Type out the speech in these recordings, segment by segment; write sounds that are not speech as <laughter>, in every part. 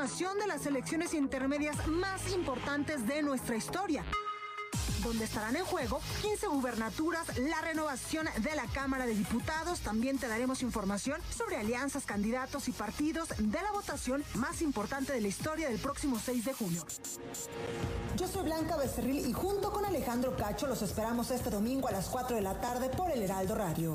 de las elecciones intermedias más importantes de nuestra historia donde estarán en juego 15 gubernaturas, la renovación de la Cámara de Diputados. También te daremos información sobre alianzas, candidatos y partidos de la votación más importante de la historia del próximo 6 de junio. Yo soy Blanca Becerril y junto con Alejandro Cacho los esperamos este domingo a las 4 de la tarde por el Heraldo Radio.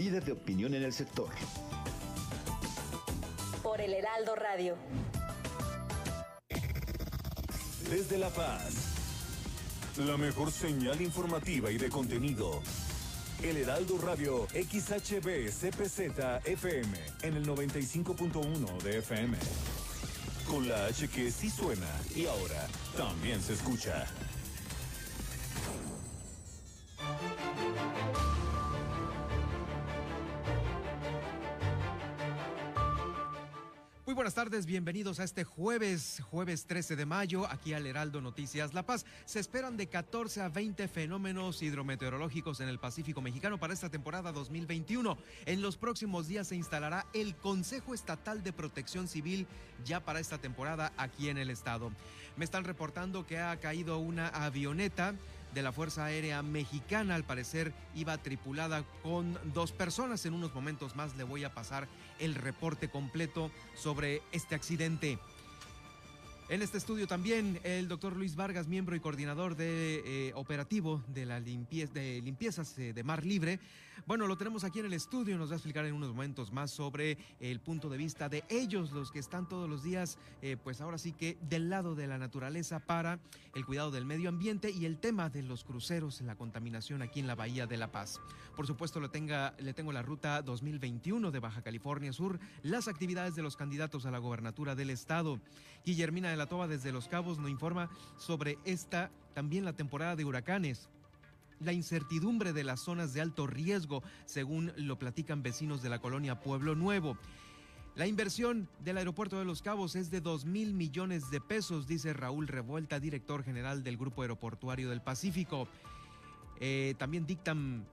líder de opinión en el sector por el Heraldo Radio. Desde La Paz, la mejor señal informativa y de contenido. El Heraldo Radio XHB CPZ FM en el 95.1 de FM. Con la H que sí suena y ahora también se escucha. Muy buenas tardes, bienvenidos a este jueves, jueves 13 de mayo, aquí al Heraldo Noticias La Paz. Se esperan de 14 a 20 fenómenos hidrometeorológicos en el Pacífico mexicano para esta temporada 2021. En los próximos días se instalará el Consejo Estatal de Protección Civil ya para esta temporada aquí en el estado. Me están reportando que ha caído una avioneta de la Fuerza Aérea Mexicana. Al parecer iba tripulada con dos personas. En unos momentos más le voy a pasar el reporte completo sobre este accidente. En este estudio también el doctor Luis Vargas, miembro y coordinador de eh, operativo de la limpieza, de limpiezas eh, de Mar Libre. Bueno, lo tenemos aquí en el estudio, nos va a explicar en unos momentos más sobre el punto de vista de ellos, los que están todos los días, eh, pues ahora sí que del lado de la naturaleza para el cuidado del medio ambiente y el tema de los cruceros, la contaminación aquí en la Bahía de La Paz. Por supuesto, le, tenga, le tengo la ruta 2021 de Baja California Sur, las actividades de los candidatos a la gobernatura del estado. Guillermina de la Toba desde Los Cabos nos informa sobre esta, también la temporada de huracanes la incertidumbre de las zonas de alto riesgo, según lo platican vecinos de la colonia Pueblo Nuevo. La inversión del aeropuerto de Los Cabos es de 2 mil millones de pesos, dice Raúl Revuelta, director general del Grupo Aeroportuario del Pacífico. Eh, también dictan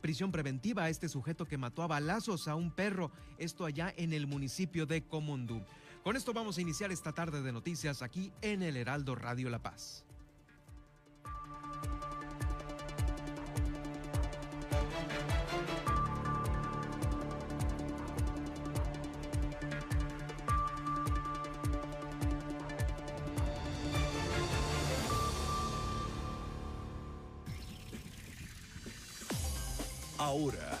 prisión preventiva a este sujeto que mató a balazos a un perro, esto allá en el municipio de Comondú. Con esto vamos a iniciar esta tarde de noticias aquí en el Heraldo Radio La Paz. Ahora,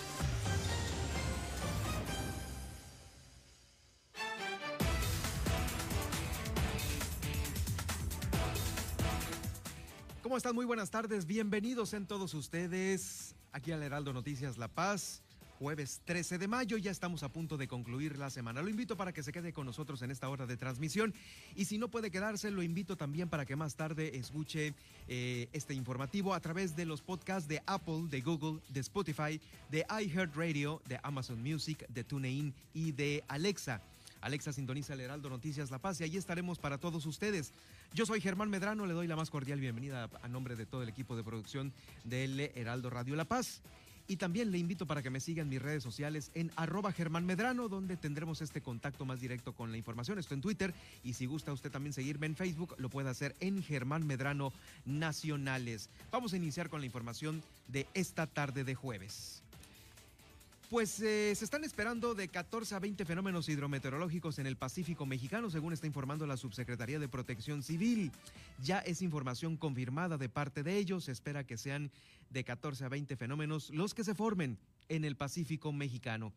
Están? Muy buenas tardes. Bienvenidos en todos ustedes aquí al Heraldo Noticias La Paz. Jueves 13 de mayo, ya estamos a punto de concluir la semana. Lo invito para que se quede con nosotros en esta hora de transmisión y si no puede quedarse, lo invito también para que más tarde escuche eh, este informativo a través de los podcasts de Apple, de Google, de Spotify, de iHeartRadio, de Amazon Music, de TuneIn y de Alexa. Alexa sintoniza el Heraldo Noticias La Paz y allí estaremos para todos ustedes. Yo soy Germán Medrano, le doy la más cordial bienvenida a nombre de todo el equipo de producción del Heraldo Radio La Paz. Y también le invito para que me sigan mis redes sociales en arroba Germán Medrano, donde tendremos este contacto más directo con la información. Esto en Twitter. Y si gusta usted también seguirme en Facebook, lo puede hacer en Germán Medrano Nacionales. Vamos a iniciar con la información de esta tarde de jueves. Pues eh, se están esperando de 14 a 20 fenómenos hidrometeorológicos en el Pacífico mexicano, según está informando la Subsecretaría de Protección Civil. Ya es información confirmada de parte de ellos. Se espera que sean de 14 a 20 fenómenos los que se formen en el Pacífico mexicano.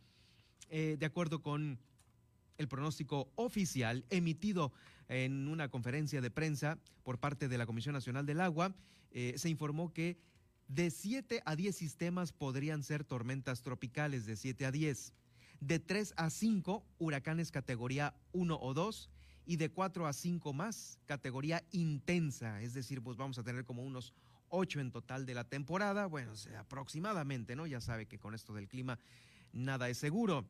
Eh, de acuerdo con el pronóstico oficial emitido en una conferencia de prensa por parte de la Comisión Nacional del Agua, eh, se informó que de 7 a 10 sistemas podrían ser tormentas tropicales, de 7 a 10. De 3 a 5, huracanes categoría 1 o 2. Y de 4 a 5 más, categoría intensa. Es decir, pues vamos a tener como unos 8 en total de la temporada. Bueno, aproximadamente, ¿no? Ya sabe que con esto del clima nada es seguro.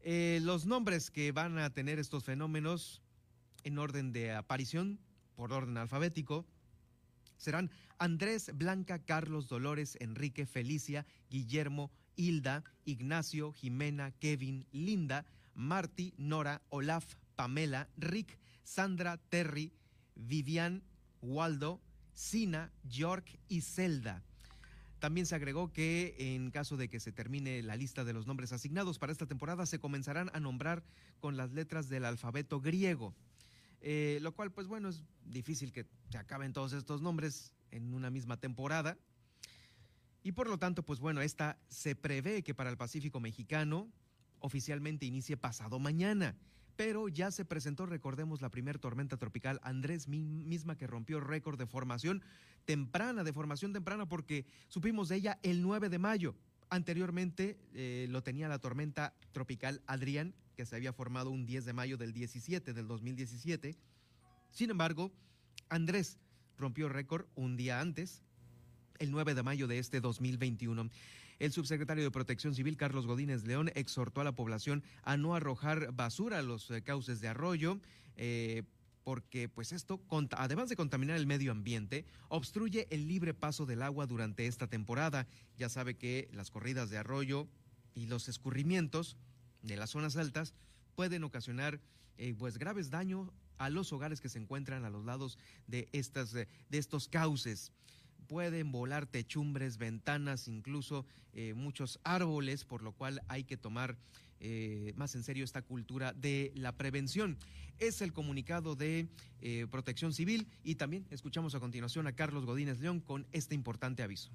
Eh, los nombres que van a tener estos fenómenos en orden de aparición, por orden alfabético, serán Andrés, Blanca, Carlos, Dolores, Enrique, Felicia, Guillermo, Hilda, Ignacio, Jimena, Kevin, Linda, Marty, Nora, Olaf, Pamela, Rick, Sandra, Terry, Vivian, Waldo, Sina, York y Zelda. También se agregó que en caso de que se termine la lista de los nombres asignados para esta temporada, se comenzarán a nombrar con las letras del alfabeto griego. Eh, lo cual, pues bueno, es difícil que se acaben todos estos nombres en una misma temporada. Y por lo tanto, pues bueno, esta se prevé que para el Pacífico mexicano oficialmente inicie pasado mañana. Pero ya se presentó, recordemos, la primera tormenta tropical Andrés misma que rompió récord de formación temprana, de formación temprana, porque supimos de ella el 9 de mayo. Anteriormente eh, lo tenía la tormenta tropical Adrián, que se había formado un 10 de mayo del 17 del 2017. Sin embargo, Andrés rompió récord un día antes, el 9 de mayo de este 2021. El subsecretario de Protección Civil, Carlos Godínez León, exhortó a la población a no arrojar basura a los eh, cauces de arroyo. Eh, porque pues esto, además de contaminar el medio ambiente, obstruye el libre paso del agua durante esta temporada. Ya sabe que las corridas de arroyo y los escurrimientos de las zonas altas pueden ocasionar eh, pues graves daños a los hogares que se encuentran a los lados de, estas, eh, de estos cauces. Pueden volar techumbres, ventanas, incluso eh, muchos árboles, por lo cual hay que tomar más en serio esta cultura de la prevención. Es el comunicado de Protección Civil y también escuchamos a continuación a Carlos Godínez León con este importante aviso.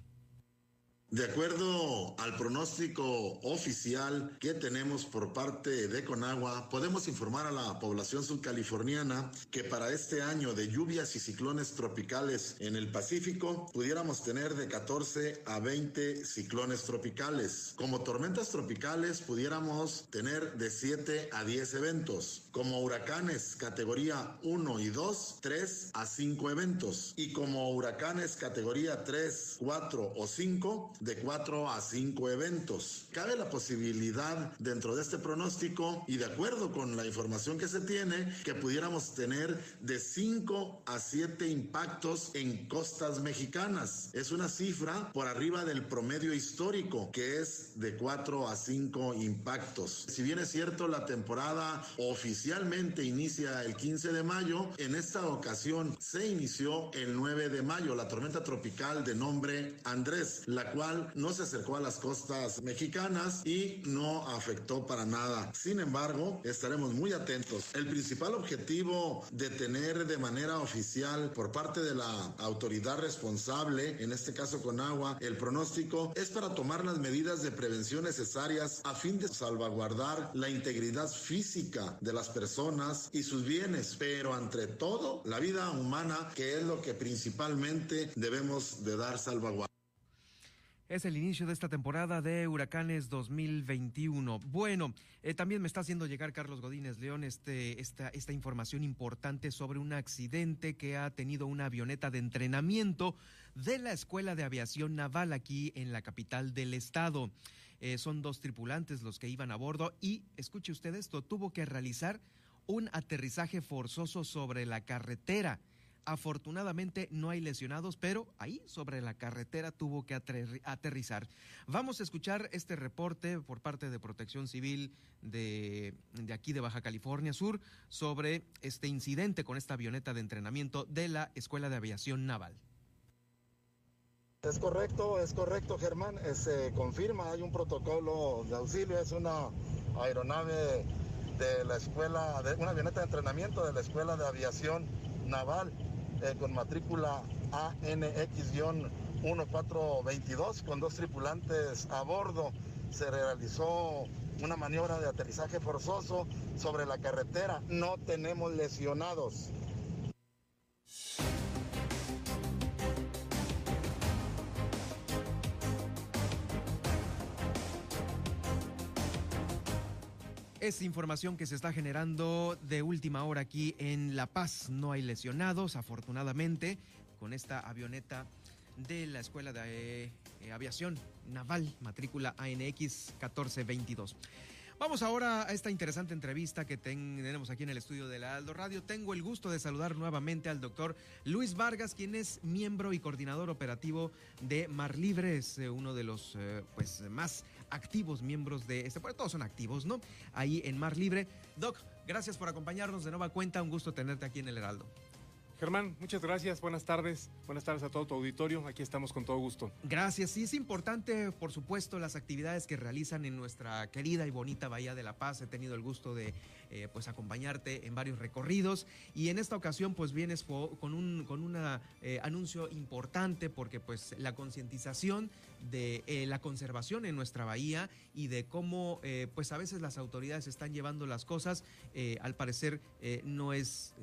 De acuerdo al pronóstico oficial que tenemos por parte de Conagua, podemos informar a la población subcaliforniana que para este año de lluvias y ciclones tropicales en el Pacífico pudiéramos tener de 14 a 20 ciclones tropicales. Como tormentas tropicales pudiéramos tener de 7 a 10 eventos. Como huracanes categoría 1 y 2, 3 a 5 eventos. Y como huracanes categoría 3, 4 o 5, de 4 a 5 eventos. Cabe la posibilidad dentro de este pronóstico y de acuerdo con la información que se tiene que pudiéramos tener de 5 a 7 impactos en costas mexicanas. Es una cifra por arriba del promedio histórico que es de 4 a 5 impactos. Si bien es cierto la temporada oficialmente inicia el 15 de mayo, en esta ocasión se inició el 9 de mayo la tormenta tropical de nombre Andrés, la cual no se acercó a las costas mexicanas y no afectó para nada. Sin embargo, estaremos muy atentos. El principal objetivo de tener de manera oficial por parte de la autoridad responsable, en este caso con agua, el pronóstico es para tomar las medidas de prevención necesarias a fin de salvaguardar la integridad física de las personas y sus bienes, pero ante todo la vida humana, que es lo que principalmente debemos de dar salvaguarda. Es el inicio de esta temporada de Huracanes 2021. Bueno, eh, también me está haciendo llegar Carlos Godínez León este, esta, esta información importante sobre un accidente que ha tenido una avioneta de entrenamiento de la Escuela de Aviación Naval aquí en la capital del estado. Eh, son dos tripulantes los que iban a bordo y, escuche usted esto, tuvo que realizar un aterrizaje forzoso sobre la carretera. Afortunadamente no hay lesionados, pero ahí sobre la carretera tuvo que aterrizar. Vamos a escuchar este reporte por parte de Protección Civil de, de aquí de Baja California Sur sobre este incidente con esta avioneta de entrenamiento de la Escuela de Aviación Naval. Es correcto, es correcto, Germán. Se confirma, hay un protocolo de auxilio, es una aeronave de la escuela, de una avioneta de entrenamiento de la Escuela de Aviación Naval eh, con matrícula ANX-1422 con dos tripulantes a bordo. Se realizó una maniobra de aterrizaje forzoso sobre la carretera. No tenemos lesionados. Es información que se está generando de última hora aquí en La Paz. No hay lesionados, afortunadamente, con esta avioneta de la Escuela de eh, Aviación Naval, matrícula ANX 1422. Vamos ahora a esta interesante entrevista que tenemos aquí en el estudio de la Aldo Radio. Tengo el gusto de saludar nuevamente al doctor Luis Vargas, quien es miembro y coordinador operativo de Mar Libre, es eh, uno de los eh, pues, más activos miembros de este, bueno, todos son activos, ¿no? Ahí en Mar Libre. Doc, gracias por acompañarnos de nueva cuenta, un gusto tenerte aquí en el Heraldo. Germán, muchas gracias, buenas tardes, buenas tardes a todo tu auditorio, aquí estamos con todo gusto. Gracias, sí es importante, por supuesto, las actividades que realizan en nuestra querida y bonita Bahía de la Paz, he tenido el gusto de eh, pues acompañarte en varios recorridos y en esta ocasión pues vienes con un con una, eh, anuncio importante porque pues la concientización de eh, la conservación en nuestra bahía y de cómo pues a veces las autoridades están llevando las cosas al parecer no es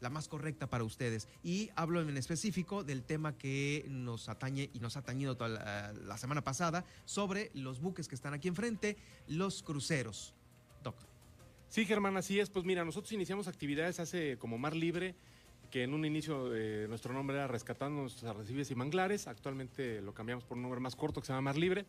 la más correcta para ustedes y hablo en específico del tema que nos atañe y nos ha atañido toda la, la semana pasada sobre los buques que están aquí enfrente, los cruceros. Doc. Sí, Germán, así es. Pues mira, nosotros iniciamos actividades hace como Mar Libre, que en un inicio eh, nuestro nombre era Rescatando nuestros arrecifes y manglares. Actualmente lo cambiamos por un nombre más corto que se llama Mar Libre.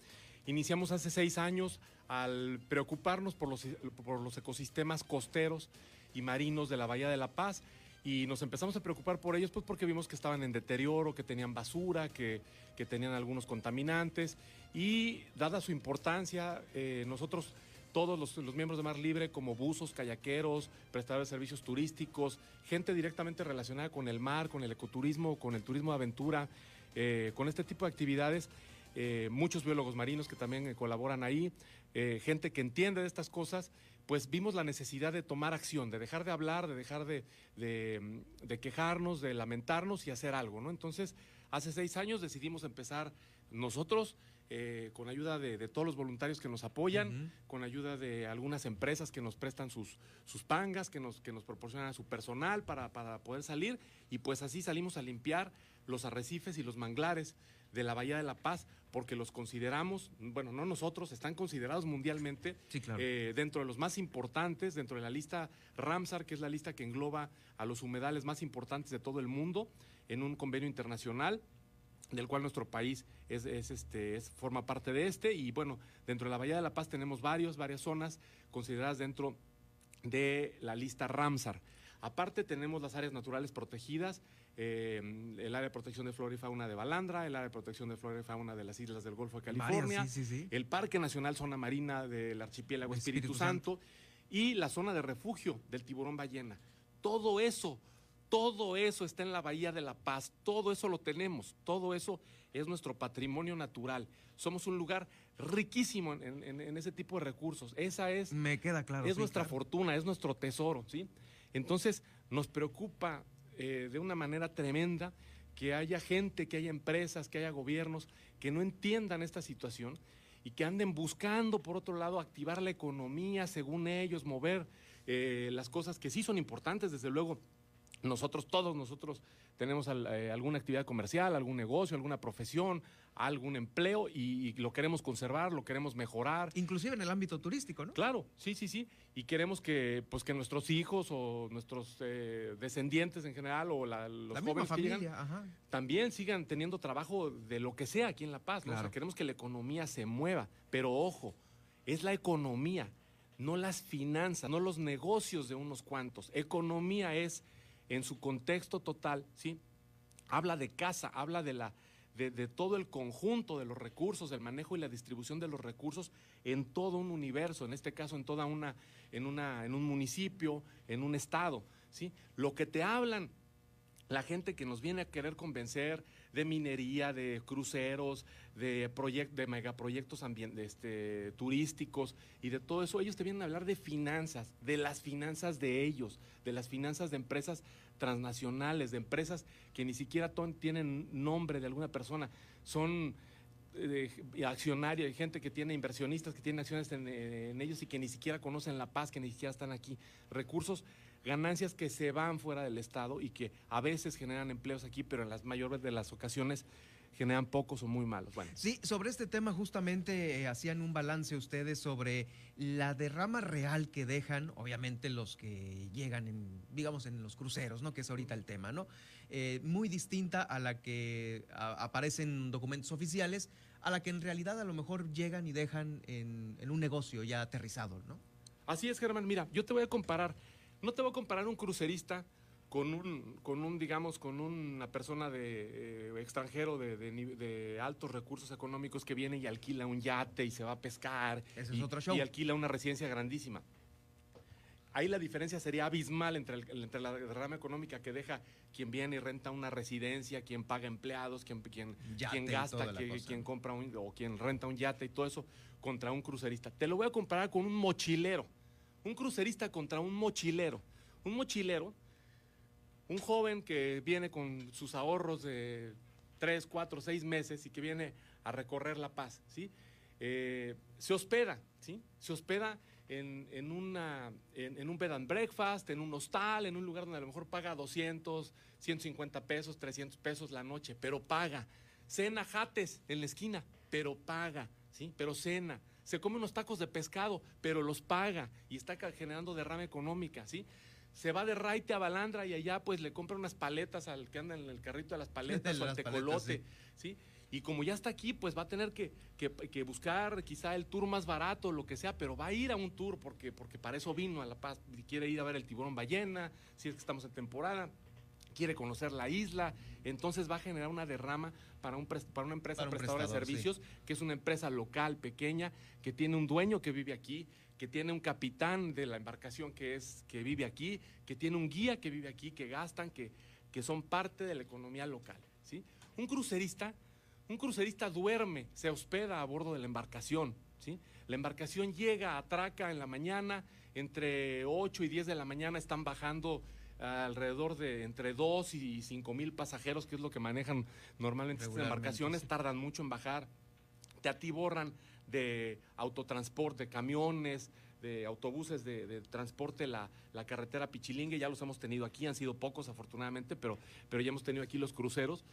Iniciamos hace seis años al preocuparnos por los, ecosistemas costeros y marinos de la Bahía de la Paz y nos empezamos a preocupar por ellos pues porque vimos que estaban en deterioro, que tenían basura, que, que tenían algunos contaminantes y dada su importancia, eh, nosotros todos los, miembros de Mar Libre, como buzos, kayakeros, prestadores de servicios turísticos, gente directamente relacionada con el mar, con el ecoturismo, con el turismo de aventura, eh, con este tipo de actividades. Eh, muchos biólogos marinos que también eh, colaboran ahí, gente que entiende de estas cosas, pues vimos la necesidad de tomar acción, de dejar de hablar, de dejar de, de quejarnos, de lamentarnos y hacer algo, ¿no? Entonces, hace seis años decidimos empezar nosotros eh, con ayuda de, todos los voluntarios que nos apoyan, con ayuda de algunas empresas que nos prestan sus, sus pangas, que nos, que nos proporcionan su personal para, poder salir, y pues así salimos a limpiar los arrecifes y los manglares de la Bahía de la Paz, porque los consideramos, bueno, no nosotros, están considerados mundialmente eh, dentro de los más importantes, dentro de la lista Ramsar, que es la lista que engloba a los humedales más importantes de todo el mundo, en un convenio internacional del cual nuestro país es, este, es, forma parte de este. Y bueno, dentro de la Bahía de la Paz tenemos varios, varias zonas consideradas dentro de la lista Ramsar. Aparte tenemos las áreas naturales protegidas, eh, el área de protección de flora y fauna de Balandra, el área de protección de flora y fauna de las islas del Golfo de California, el Parque Nacional Zona Marina del Archipiélago Espíritu, Santo y la zona de refugio del tiburón ballena. Todo eso todo eso está en la Bahía de la Paz, todo eso lo tenemos, todo eso es nuestro patrimonio natural. Somos un lugar riquísimo en, ese tipo de recursos. Esa es. Me queda claro. Es nuestra fortuna, es nuestro tesoro, ¿sí? Entonces, nos preocupa eh, de una manera tremenda que haya gente, que haya empresas, que haya gobiernos que no entiendan esta situación y que anden buscando, por otro lado, activar la economía, según ellos, mover eh, las cosas que sí son importantes, desde luego nosotros, todos nosotros tenemos eh, alguna actividad comercial, algún negocio, alguna profesión, algún empleo y, lo queremos conservar, lo queremos mejorar. Inclusive en el ámbito turístico, ¿no? Claro, sí, sí, sí. Y queremos que, pues, que nuestros hijos o nuestros eh, descendientes en general o los jóvenes que también sigan teniendo trabajo de lo que sea aquí en La Paz. queremos que la economía se mueva. Pero ojo, es la economía, no las finanzas, no los negocios de unos cuantos. Economía es en su contexto total, ¿sí? Habla de casa, habla de, la, de, todo el conjunto de los recursos, del manejo y la distribución de los recursos en todo un universo, en este caso en toda una, en una, en un municipio, en un estado, ¿sí? Lo que te hablan la gente que nos viene a querer convencer de minería, de cruceros, de, de megaproyectos este, turísticos y de todo eso, ellos te vienen a hablar de finanzas, de las finanzas de ellos, de las finanzas de empresas transnacionales, de empresas que ni siquiera tienen nombre de alguna persona, son eh, accionarios, hay gente que tiene inversionistas que tienen acciones en ellos y que ni siquiera conocen La Paz, que ni siquiera están aquí. Recursos ganancias que se van fuera del Estado y que a veces generan empleos aquí, pero en las mayores de las ocasiones generan pocos o muy malos. Bueno. Sí, sobre este tema justamente eh, hacían un balance ustedes sobre la derrama real que dejan, obviamente los que llegan en, digamos, en los cruceros, ¿no? Que es ahorita el tema, ¿no? Eh, muy distinta a la que aparecen documentos oficiales, a la que en realidad a lo mejor llegan y dejan en, en un negocio ya aterrizado, ¿no? Así es, Germán. Mira, yo te voy a comparar no te voy a comparar un crucerista con un, con un digamos, con una persona de eh, extranjero de, altos recursos económicos que viene y alquila un yate y se va a pescar. y, otro show. Y alquila una residencia grandísima. Ahí la diferencia sería abismal entre, entre la derrama económica que deja quien viene y renta una residencia, quien paga empleados, quien, quien, quien gasta, quien compra un, o quien renta un yate y todo eso contra un crucerista. Te lo voy a comparar con un mochilero un crucerista contra un mochilero. Un mochilero, un joven que viene con sus ahorros de tres, cuatro, seis meses y que viene a recorrer La Paz, ¿sí? Eh, se hospeda, ¿sí? Se hospeda en, una, en, un bed and breakfast, en un hostal, en un lugar donde a lo mejor paga 200, 150 pesos, 300 pesos la noche, pero paga. Cena jates en la esquina, pero paga, ¿sí? Pero cena se come unos tacos de pescado, pero los paga y está generando derrama económica, ¿sí? Se va de Raite a Balandra y allá pues le compra unas paletas al que anda en el carrito de las <laughs> paletas o al tecolote, sí. Y como ya está aquí, pues va a tener que, buscar quizá el tour más barato, lo que sea, pero va a ir a un tour porque, porque para eso vino a La Paz. Y quiere ir a ver el tiburón ballena, si es que estamos en temporada quiere conocer la isla, entonces va a generar una derrama para, un, para una empresa prestadora de servicios, que es una empresa local, pequeña, que tiene un dueño que vive aquí, que tiene un capitán de la embarcación que, es, que vive aquí, que tiene un guía que vive aquí, que gastan, que, que son parte de la economía local. ¿sí? Un crucerista, un crucerista duerme, se hospeda a bordo de la embarcación. ¿sí? La embarcación llega, atraca en la mañana, entre 8 y 10 de la mañana están bajando alrededor de entre 2 y 5 mil pasajeros, que es lo que manejan normalmente estas embarcaciones, tardan mucho en bajar, te atiborran de autotransporte, de camiones, de autobuses de, transporte la, la, carretera Pichilingue, ya los hemos tenido aquí, han sido pocos afortunadamente, pero, pero ya hemos tenido aquí los cruceros.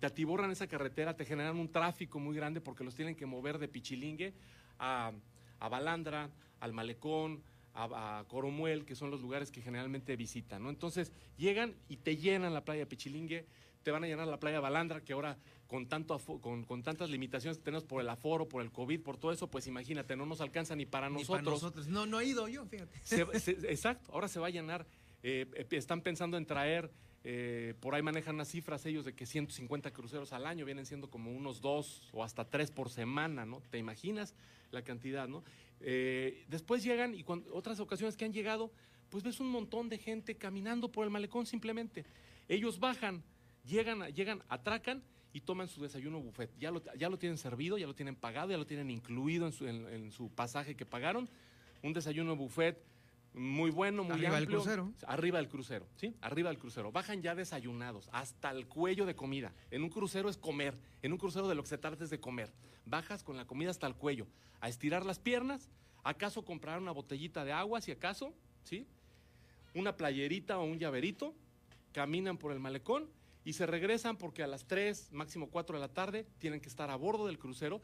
Te atiborran esa carretera, te generan un tráfico muy grande porque los tienen que mover de Pichilingue a, a Balandra, al Malecón, a, Coromuel, que son los lugares que generalmente visitan, ¿no? Entonces llegan y te llenan la playa Pichilingue, te van a llenar la playa Balandra, que ahora con, tanto con, con, tantas limitaciones que tenemos por el aforo, por el COVID, por todo eso, pues imagínate, no nos alcanza ni para nosotros. Para nosotros. No, no he ido yo, fíjate. <laughs> exacto, ahora se va a llenar. Eh, eh, están pensando en traer, eh, por ahí manejan las cifras ellos de que 150 cruceros al año vienen siendo como unos dos o hasta tres por semana, ¿no? ¿Te imaginas la cantidad, no? Eh, después llegan y otras ocasiones que han llegado, pues ves un montón de gente caminando por el malecón simplemente. Ellos bajan, llegan, llegan, atracan y toman su desayuno buffet. Ya lo, ya lo tienen servido, ya lo tienen pagado, ya lo tienen incluido en su, en, su pasaje que pagaron. Un desayuno buffet muy bueno, muy arriba del crucero. Arriba del crucero, ¿sí? Arriba del crucero. Bajan ya desayunados, hasta el cuello de comida. En un crucero es comer, en un crucero de lo que se trata es de comer. Bajas con la comida hasta el cuello, a estirar las piernas, acaso comprar una botellita de agua, si acaso, ¿sí? Una playerita o un llaverito, caminan por el malecón y se regresan porque a las 3, máximo 4 de la tarde, tienen que estar a bordo del crucero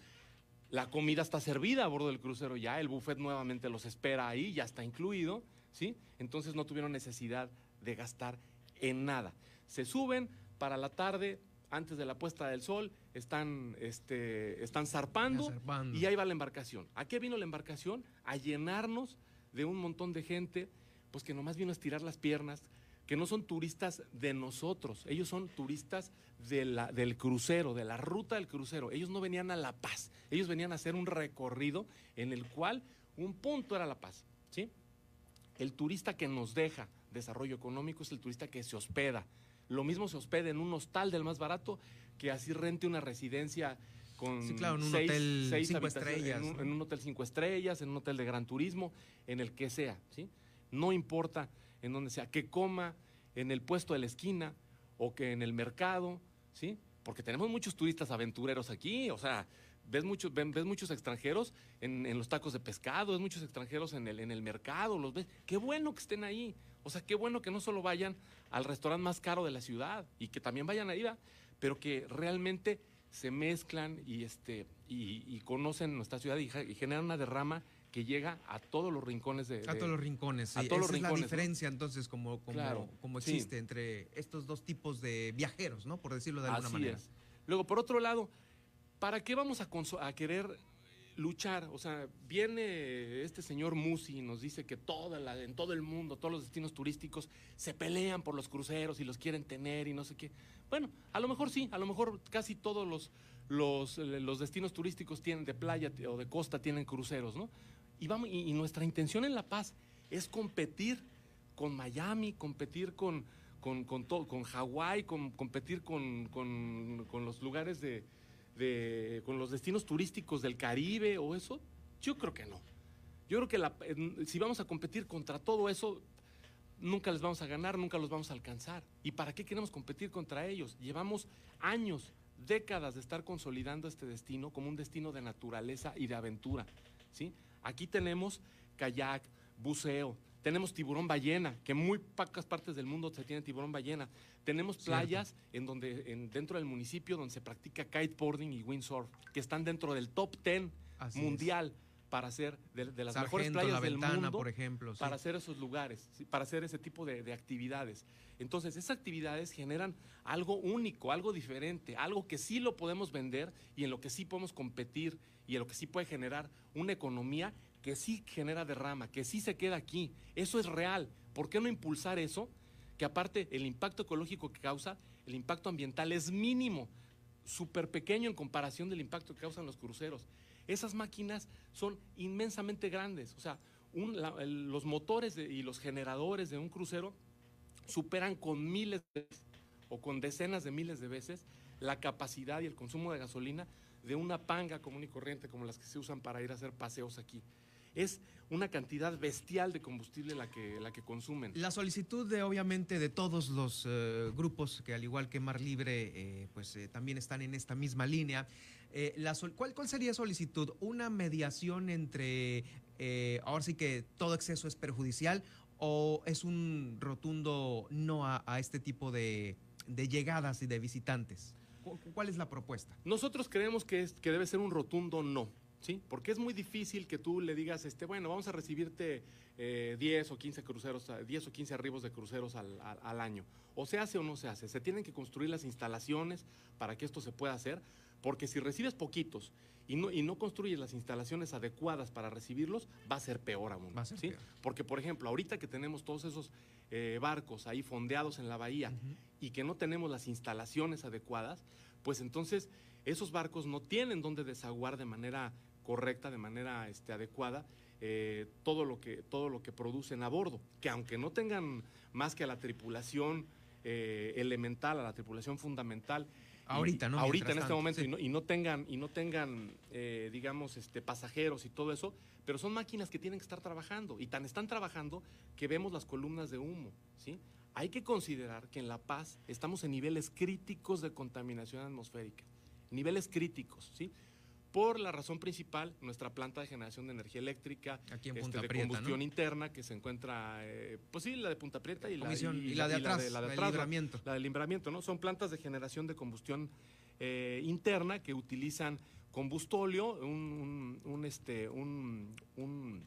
la comida está servida a bordo del crucero ya, el buffet nuevamente los espera ahí, ya está incluido, ¿sí? Entonces no tuvieron necesidad de gastar en nada. Se suben para la tarde, antes de la puesta del sol, están, este, están zarpando, y ahí va la embarcación. ¿A qué vino la embarcación? A llenarnos de un montón de gente, pues que nomás vino a estirar las piernas, que no son turistas de nosotros, ellos son turistas de la, del crucero, de la ruta del crucero. Ellos no venían a La Paz, ellos venían a hacer un recorrido en el cual un punto era La Paz. ¿sí? El turista que nos deja desarrollo económico es el turista que se hospeda. lo mismo se hospede en un hostal del más barato que así rente una residencia con Sí, claro, en un seis- hotel seis cinco habitaciones, estrellas, En un, en un hotel cinco estrellas, en un hotel de gran turismo, en el que sea, ¿sí? No importa en donde sea, que coma en el puesto de la esquina o que en el mercado, ¿sí? Porque tenemos muchos turistas aventureros aquí, o sea, ves muchos, ves muchos extranjeros en, en los tacos de pescado, ves muchos extranjeros en el, en el mercado, los ves. Qué bueno que estén ahí. O sea, qué bueno que no solo vayan al restaurante más caro de la ciudad y que también vayan ahí, ¿va? pero que realmente se mezclan y, este, y, y conocen nuestra ciudad y generan una derrama que llega a todos los rincones de... A de- todos los rincones, a sí. los Esa es la diferencia entonces como, como, Claro, como sí. existe entre estos dos tipos de viajeros, ¿no? Por decirlo de alguna Así manera. es. Luego, por otro lado, ¿para qué vamos a, a querer luchar? O sea, viene este señor Musi y nos dice que toda la- en todo el mundo, todos los destinos turísticos se pelean por los cruceros y los quieren tener y no sé qué. Bueno, a lo mejor sí, a lo mejor casi todos los, los, los destinos turísticos tienen de playa o de costa tienen cruceros, ¿no? Y, nuestra intención en La Paz es competir con Miami, competir con, con, con, con Hawái, competir con, con- con los lugares de, con los destinos turísticos del Caribe o eso. Yo creo que no. Yo creo que si vamos a competir contra todo eso, nunca les vamos a ganar, nunca los vamos a alcanzar. ¿Y para qué queremos competir contra ellos? Llevamos años, décadas de estar consolidando este destino como un destino de naturaleza y de aventura. ¿sí? Aquí tenemos kayak, buceo, tenemos tiburón ballena, que en muy pocas partes del mundo se tiene tiburón ballena. Tenemos Cierto. playas en donde, en- dentro del municipio donde se practica kiteboarding y windsurf, que están dentro del top 10 Así es. mundial para hacer de, de las mejores playas La del Ventana, mundo por ejemplo. sí. para hacer esos lugares, para hacer ese tipo de, de actividades. Entonces, esas actividades generan algo único, algo diferente, algo que sí lo podemos vender y en lo que sí podemos competir y en lo que sí puede generar una economía que sí genera derrama, que sí se queda aquí. Eso es real. ¿Por qué no impulsar eso? Que aparte el impacto ecológico que causa, el impacto ambiental es mínimo, súper pequeño en comparación del impacto que causan los cruceros. Esas máquinas son inmensamente grandes. O sea, los motores y los generadores de un crucero superan con miles o con decenas de miles de veces la capacidad y el consumo de gasolina de una panga común y corriente como las que se usan para ir a hacer paseos aquí. Es una cantidad bestial de combustible la que, la que consumen. La solicitud de, obviamente, de todos los eh, grupos que, al igual que Mar Libre, eh, pues eh, también están en esta misma línea. La ¿cuál, ¿Cuál sería solicitud? ¿Una mediación entre, ahora sí que todo exceso es perjudicial o es un rotundo no a, a este tipo de, de llegadas y de visitantes? ¿Cu- ¿Cuál es la propuesta? Nosotros creemos que, es, que debe ser un rotundo no, ¿sí? Porque es muy difícil que tú le digas, este, bueno, vamos a recibirte eh, 10 o 15 cruceros, a- 10 o 15 arribos de cruceros al- al año. O se hace o no se hace. Se tienen que construir las instalaciones para que esto se pueda hacer, porque si recibes poquitos y no, y no construyes las instalaciones adecuadas para recibirlos, va a ser peor aún. Va a ser ¿sí? peor. Porque, por ejemplo, ahorita que tenemos todos esos eh, barcos ahí fondeados en la bahía y que no tenemos las instalaciones adecuadas, pues entonces esos barcos no tienen donde desaguar de manera correcta, de manera este, adecuada, eh, todo, lo que, todo lo que producen a bordo. Que aunque no tengan más que a la tripulación eh, elemental, a la tripulación fundamental, Ahorita, ¿no? Ahorita Mientras en este momento sí. y, no, y no tengan, y no tengan eh, digamos, este, pasajeros y todo eso, pero son máquinas que tienen que estar trabajando y tan están trabajando que vemos las columnas de humo, ¿sí? Hay que considerar que en La Paz estamos en niveles críticos de contaminación atmosférica, niveles críticos, ¿sí? Por la razón principal, nuestra planta de generación de energía eléctrica, Aquí en este, de Prieta, combustión ¿no? interna, que se encuentra, eh, pues sí, la de Punta Prieta y la, y la de atrás, la de atrás, la- libramiento. la del libramiento, ¿no? Son plantas de generación de combustión eh, interna que utilizan combustóleo, un, un- un, este, un, un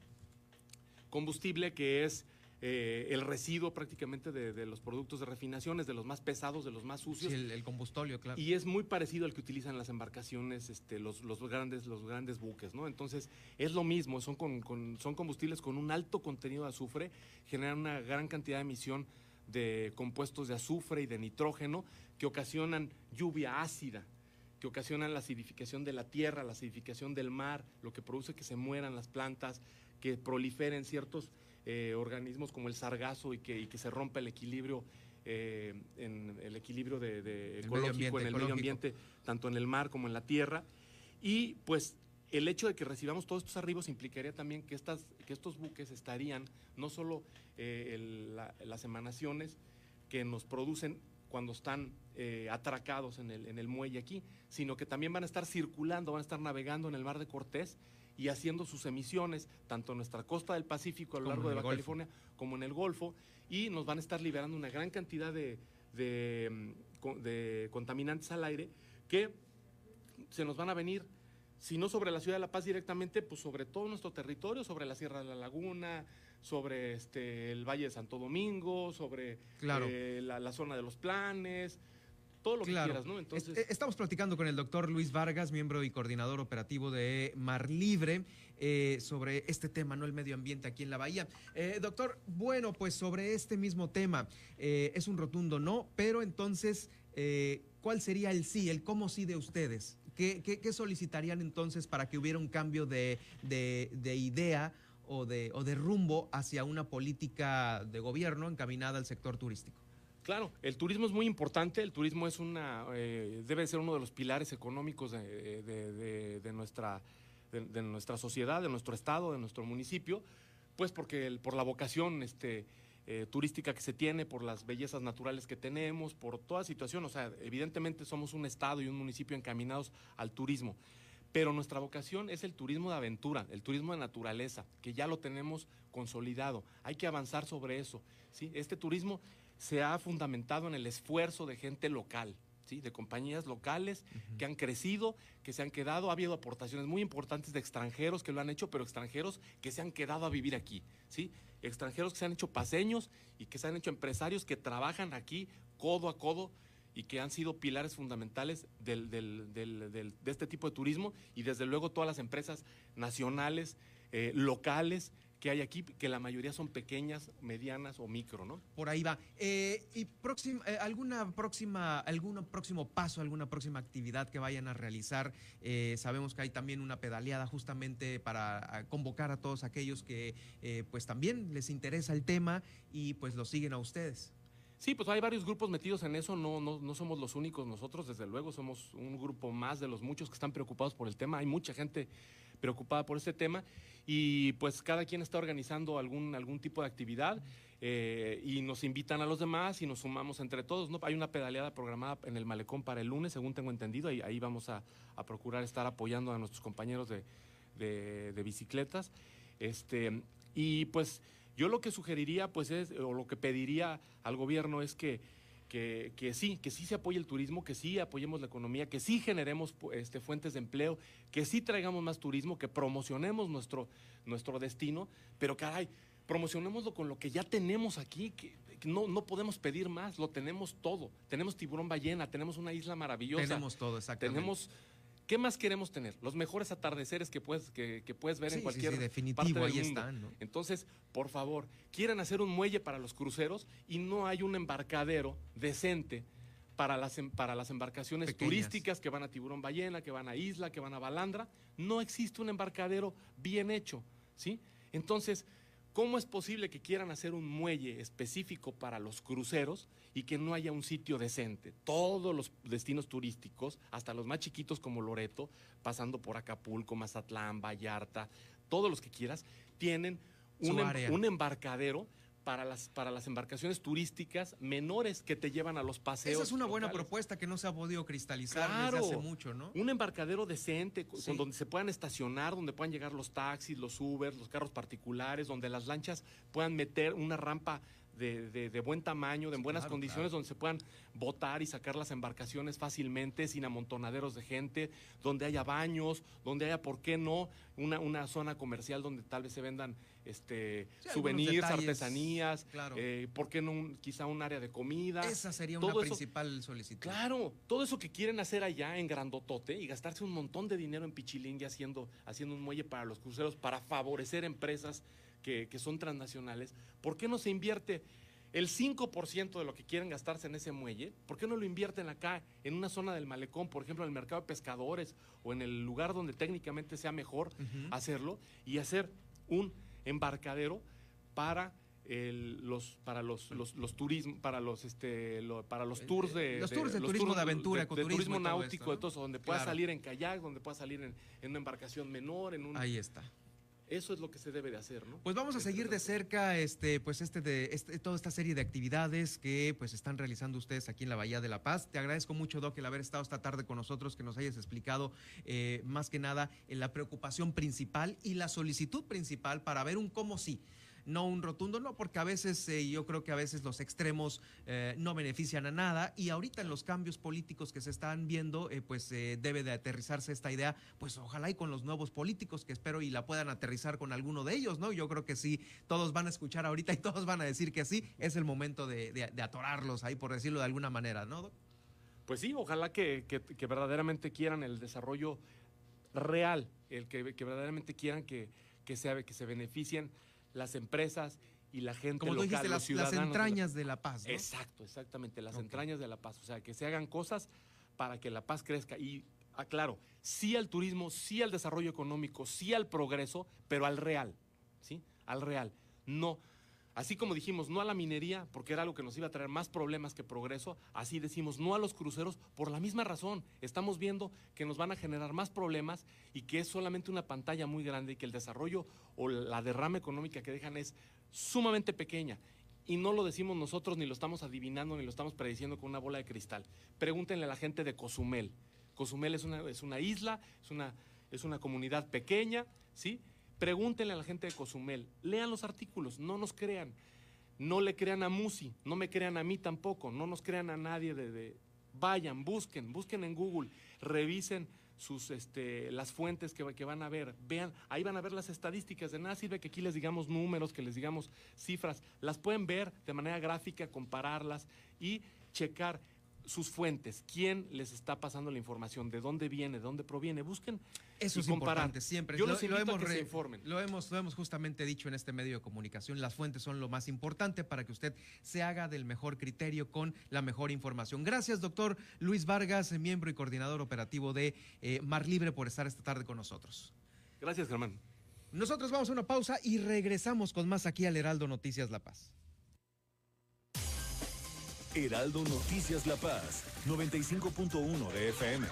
combustible que es eh, el residuo prácticamente de, de los productos de refinaciones, de los más pesados, de los más Sí, sucios. el, el combustóleo, claro. Y es muy parecido al que utilizan las embarcaciones, este, los, los grandes, los grandes buques, ¿no? Entonces, es lo mismo, son, con, con- son combustibles con un alto contenido de azufre, generan una gran cantidad de emisión de compuestos de azufre y de nitrógeno que ocasionan lluvia ácida, que ocasionan la acidificación de la tierra, la acidificación del mar, lo que produce que se mueran las plantas, que proliferen ciertos eh, organismos como el sargazo y que, y que se rompa el equilibrio eh, en el equilibrio de, ecológico, en el medio ambiente, tanto en el mar como en la tierra. Y pues el hecho de que recibamos todos estos arribos implicaría también que, estas, que estos buques estarían no solo eh, las emanaciones que nos producen cuando están eh, atracados en el, en el muelle aquí, sino que también van a estar circulando, van a estar navegando en el mar de Cortés y haciendo sus emisiones, tanto en nuestra costa del Pacífico a lo largo de Baja California como en el Golfo, y nos van a estar liberando una gran cantidad de, mm, de, contaminantes al aire que se nos van a venir, si no sobre la ciudad de La Paz directamente, pues sobre todo nuestro territorio, sobre la Sierra de la Laguna, sobre este, el Valle de Santo Domingo, sobre eh, la, zona de los planes, todo lo que quieras, ¿no? Entonces... Eh, estamos platicando con el doctor Luis Vargas, miembro y coordinador operativo de Mar Libre, eh, sobre este tema, ¿no? El medio ambiente aquí en la Bahía. Eh, doctor, bueno, pues sobre este mismo tema, es un rotundo no, pero entonces, ¿cuál sería el sí, el cómo sí de ustedes? ¿Qué, solicitarían entonces para que hubiera un cambio de, de idea? O de, o de rumbo hacia una política de gobierno encaminada al sector turístico. Claro, el turismo es muy importante, el turismo es una, eh, debe ser uno de los pilares económicos de, nuestra, de, nuestra sociedad, de nuestro estado, de nuestro municipio, pues porque por la vocación este, eh, turística que se tiene, por las bellezas naturales que tenemos, por toda situación, o sea, evidentemente somos un estado y un municipio encaminados al turismo, pero nuestra vocación es el turismo de aventura, el turismo de naturaleza, que ya lo tenemos consolidado, hay que avanzar sobre eso, ¿sí? Este turismo se ha fundamentado en el esfuerzo de gente local, ¿sí? de compañías locales que han crecido, que se han quedado. Ha habido aportaciones muy importantes de extranjeros que lo han hecho, pero extranjeros que se han quedado a vivir aquí. ¿sí? Extranjeros que se han hecho paseños y que se han hecho empresarios que trabajan aquí codo a codo y que han sido pilares fundamentales de este tipo de turismo y desde luego todas las empresas nacionales, eh, locales, que hay aquí, que la mayoría son pequeñas, medianas o micro, ¿no? Por ahí va. Eh, ¿Y próxima, eh, alguna próxima, algún próximo paso, alguna próxima actividad que vayan a realizar? Eh, sabemos que hay también una pedaleada justamente para convocar a todos aquellos que pues también les interesa el tema y pues lo siguen a ustedes. Sí, pues hay varios grupos metidos en eso, no, no, no, somos los únicos nosotros, desde luego, somos un grupo más de los muchos que están preocupados por el tema, hay mucha gente preocupada por este tema y pues cada quien está organizando algún, algún tipo de actividad eh, y nos invitan a los demás y nos sumamos entre todos. ¿no? Hay una pedaleada programada en el malecón para el lunes, según tengo entendido, y ahí vamos a, procurar estar apoyando a nuestros compañeros de, de, bicicletas. Este, y pues yo lo que sugeriría, pues es, o lo que pediría al gobierno es que que, sí, que sí se apoye el turismo, que sí apoyemos la economía, que sí generemos este, fuentes de empleo, que sí traigamos más turismo, que promocionemos nuestro, nuestro destino, pero caray, promocionémoslo con lo que ya tenemos aquí, que, no, no podemos pedir más, lo tenemos todo. Tenemos tiburón ballena, tenemos una isla maravillosa. Tenemos todo, exactamente. Tenemos ¿Qué más queremos tener? Los mejores atardeceres que puedes, que, puedes ver en cualquier sí, definitivo, parte del ahí Están, ¿no? Entonces, por favor, quieren hacer un muelle para los cruceros y no hay un embarcadero decente para las, em, para las embarcaciones turísticas que van a Tiburón Ballena, que van a Isla, que van a Balandra. No existe un embarcadero bien hecho, ¿sí? Entonces, ¿Cómo es posible que quieran hacer un muelle específico para los cruceros y que no haya un sitio decente? Todos los destinos turísticos, hasta los más chiquitos como Loreto, pasando por Acapulco, Mazatlán, Vallarta, todos los que quieras, tienen un, em, un embarcadero para las, para las embarcaciones turísticas menores que te llevan a los paseos. Esa es una buena propuesta que no se ha podido cristalizar desde hace mucho, ¿no? Un embarcadero decente, con donde se puedan estacionar, donde puedan llegar los taxis, los Ubers, los carros particulares, donde las lanchas puedan meter una rampa de, buen tamaño, de buenas condiciones, donde se puedan botar y sacar las embarcaciones fácilmente, sin amontonaderos de gente, donde haya baños, donde haya, ¿por qué no?, una, una zona comercial donde tal vez se vendan este souvenirs, artesanías, eh, ¿por qué no quizá un área de comida? Esa sería una principal solicitud. Claro, todo eso que quieren hacer allá en Grandotote y gastarse un montón de dinero en Pichilingue haciendo, haciendo un muelle para los cruceros, para favorecer empresas que, que son transnacionales, ¿por qué no se invierte el 5% de lo que quieren gastarse en ese muelle, ¿por qué no lo invierten acá, en una zona del malecón, por ejemplo, en el mercado de pescadores o en el lugar donde técnicamente sea mejor hacerlo y hacer un embarcadero para los para los, los, los turismo para los este para los tours de los tours de, turismo de aventura de, turismo náutico de todo eso, donde puedas salir en kayak donde puedas salir en, en, una embarcación menor en un ahí está eso es lo que se debe de hacer, ¿no? Pues vamos a seguir de cerca este, pues este de, este, toda esta serie de actividades que pues están realizando ustedes aquí en la Bahía de La Paz. Te agradezco mucho, Doc, el haber estado esta tarde con nosotros, que nos hayas explicado eh, más que nada en la preocupación principal y la solicitud principal para ver un cómo sí no un rotundo no, porque a veces eh, yo creo que a veces los extremos eh, no benefician a nada y ahorita en los cambios políticos que se están viendo, eh, pues debe de aterrizarse esta idea, pues ojalá y con los nuevos políticos que espero y la puedan aterrizar con alguno de ellos, ¿no? Yo creo que sí, todos van a escuchar ahorita y <laughs> todos van a decir que sí, es el momento de, atorarlos ahí, por decirlo de alguna manera, ¿no? Pues sí, ojalá que, verdaderamente quieran el desarrollo real, el que, verdaderamente quieran que, que, sea, que se beneficien las empresas y la gente Como local, dijiste, las, las, entrañas de la, paz. Exacto, exactamente, las entrañas de la paz. O sea, que se hagan cosas para que la paz crezca. Y aclaro, sí al turismo, sí al desarrollo económico, sí al progreso, pero al real, ¿sí? Al real. No Así como dijimos no a la minería, porque era algo que nos iba a traer más problemas que progreso, así decimos no a los cruceros por la misma razón. Estamos viendo que nos van a generar más problemas y que es solamente una pantalla muy grande y que el desarrollo o la derrama económica que dejan es sumamente pequeña. Y no lo decimos nosotros, ni lo estamos adivinando, ni lo estamos prediciendo con una bola de cristal. Pregúntenle a la gente de Cozumel. Cozumel es una, es una isla, es una, es una comunidad pequeña, ¿sí? Pregúntenle a la gente de Cozumel, lean los artículos, no nos crean. No le crean a Musi, no me crean a mí tampoco, no nos crean a nadie de, vayan, busquen, busquen en Google, revisen sus este, las fuentes que, que, van a ver, vean, ahí van a ver las estadísticas, de nada sirve que aquí les digamos números, que les digamos cifras, las pueden ver de manera gráfica, compararlas y checar sus fuentes, quién les está pasando la información, de dónde viene, de dónde proviene. Busquen eso es importante siempre. Yo lo, lo hemos que se informen. Lo hemos, lo hemos justamente dicho en este medio de comunicación. Las fuentes son lo más importante para que usted se haga del mejor criterio con la mejor información. Gracias, doctor Luis Vargas, miembro y coordinador operativo de eh, Mar Libre, por estar esta tarde con nosotros. Gracias, Germán. Nosotros vamos a una pausa y regresamos con más aquí al Heraldo Noticias La Paz. Heraldo Noticias La Paz, 95.1 de FM.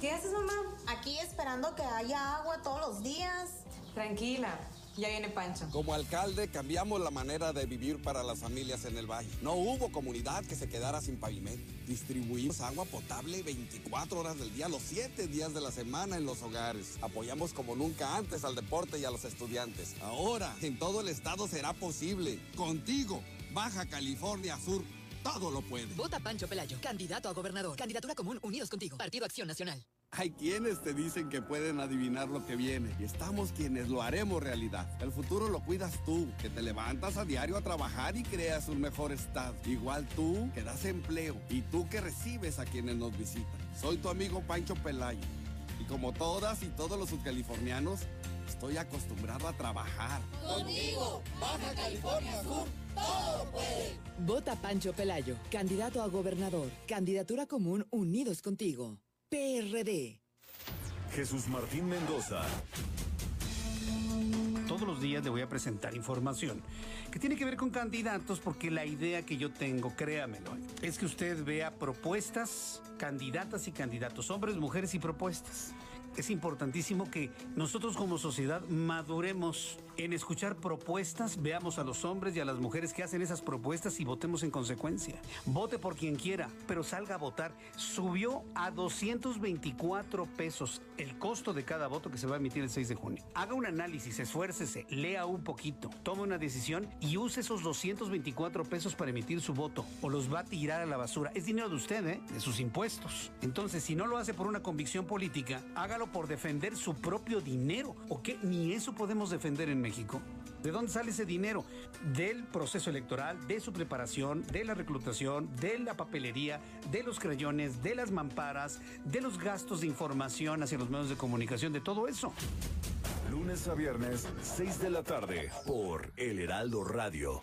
¿Qué haces, mamá? Aquí esperando que haya agua todos los días. Tranquila. Ya viene Pancho. Como alcalde cambiamos la manera de vivir para las familias en el valle. No hubo comunidad que se quedara sin pavimento. Distribuimos agua potable 24 horas del día, los 7 días de la semana en los hogares. Apoyamos como nunca antes al deporte y a los estudiantes. Ahora, en todo el estado será posible. Contigo, Baja California Sur todo lo puede. Vota Pancho Pelayo, candidato a gobernador. Candidatura común, unidos contigo. Partido Acción Nacional. Hay quienes te dicen que pueden adivinar lo que viene y estamos quienes lo haremos realidad. El futuro lo cuidas tú, que te levantas a diario a trabajar y creas un mejor estado. Igual tú que das empleo y tú que recibes a quienes nos visitan. Soy tu amigo Pancho Pelayo y como todas y todos los subcalifornianos, estoy acostumbrado a trabajar. Contigo, Baja California Sur, todo puede. Vota Pancho Pelayo, candidato a gobernador. Candidatura común Unidos contigo. PRD. Jesús Martín Mendoza. Todos los días le voy a presentar información que tiene que ver con candidatos porque la idea que yo tengo, créamelo, es que usted vea propuestas, candidatas y candidatos, hombres, mujeres y propuestas es importantísimo que nosotros como sociedad maduremos en escuchar propuestas, veamos a los hombres y a las mujeres que hacen esas propuestas y votemos en consecuencia. Vote por quien quiera, pero salga a votar. Subió a 224 pesos el costo de cada voto que se va a emitir el 6 de junio. Haga un análisis, esfuércese, lea un poquito, tome una decisión y use esos 224 pesos para emitir su voto o los va a tirar a la basura. Es dinero de usted, ¿eh? de sus impuestos. Entonces, si no lo hace por una convicción política, hágalo por defender su propio dinero. ¿O qué? Ni eso podemos defender en México. ¿De dónde sale ese dinero? Del proceso electoral, de su preparación, de la reclutación, de la papelería, de los crayones, de las mamparas, de los gastos de información hacia los medios de comunicación, de todo eso. Lunes a viernes, 6 de la tarde, por El Heraldo Radio.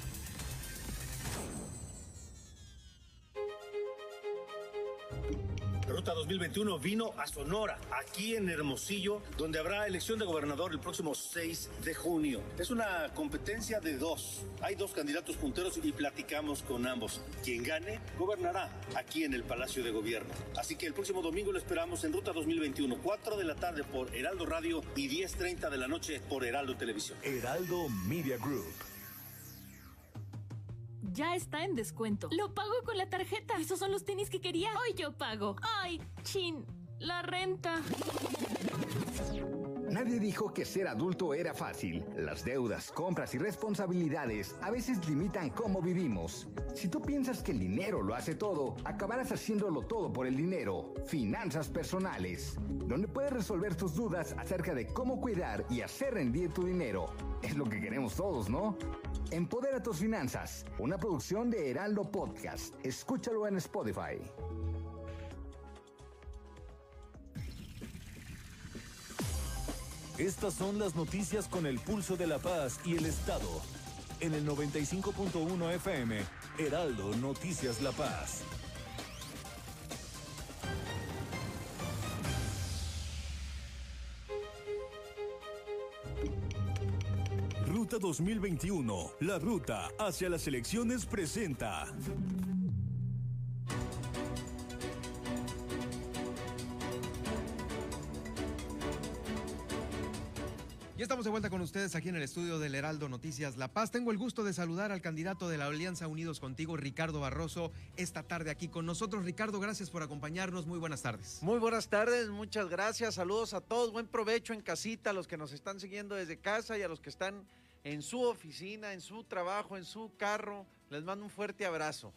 Ruta 2021 vino a Sonora, aquí en Hermosillo, donde habrá elección de gobernador el próximo 6 de junio. Es una competencia de dos. Hay dos candidatos punteros y platicamos con ambos. Quien gane, gobernará aquí en el Palacio de Gobierno. Así que el próximo domingo lo esperamos en Ruta 2021, 4 de la tarde por Heraldo Radio y 10.30 de la noche por Heraldo Televisión. Heraldo Media Group ya está en descuento. Lo pago con la tarjeta. Esos son los tenis que quería. Hoy yo pago. Ay, chin, la renta. Nadie dijo que ser adulto era fácil. Las deudas, compras y responsabilidades a veces limitan cómo vivimos. Si tú piensas que el dinero lo hace todo, acabarás haciéndolo todo por el dinero. Finanzas personales, donde puedes resolver tus dudas acerca de cómo cuidar y hacer rendir tu dinero. Es lo que queremos todos, ¿no? Empodera tus finanzas, una producción de Heraldo Podcast. Escúchalo en Spotify. Estas son las noticias con el pulso de la paz y el Estado. En el 95.1 FM, Heraldo Noticias La Paz. Ruta 2021, la ruta hacia las elecciones presenta. Ya estamos de vuelta con ustedes aquí en el estudio del Heraldo Noticias La Paz. Tengo el gusto de saludar al candidato de la Alianza Unidos Contigo, Ricardo Barroso, esta tarde aquí con nosotros. Ricardo, gracias por acompañarnos. Muy buenas tardes. Muy buenas tardes, muchas gracias. Saludos a todos. Buen provecho en casita, a los que nos están siguiendo desde casa y a los que están en su oficina, en su trabajo, en su carro. Les mando un fuerte abrazo.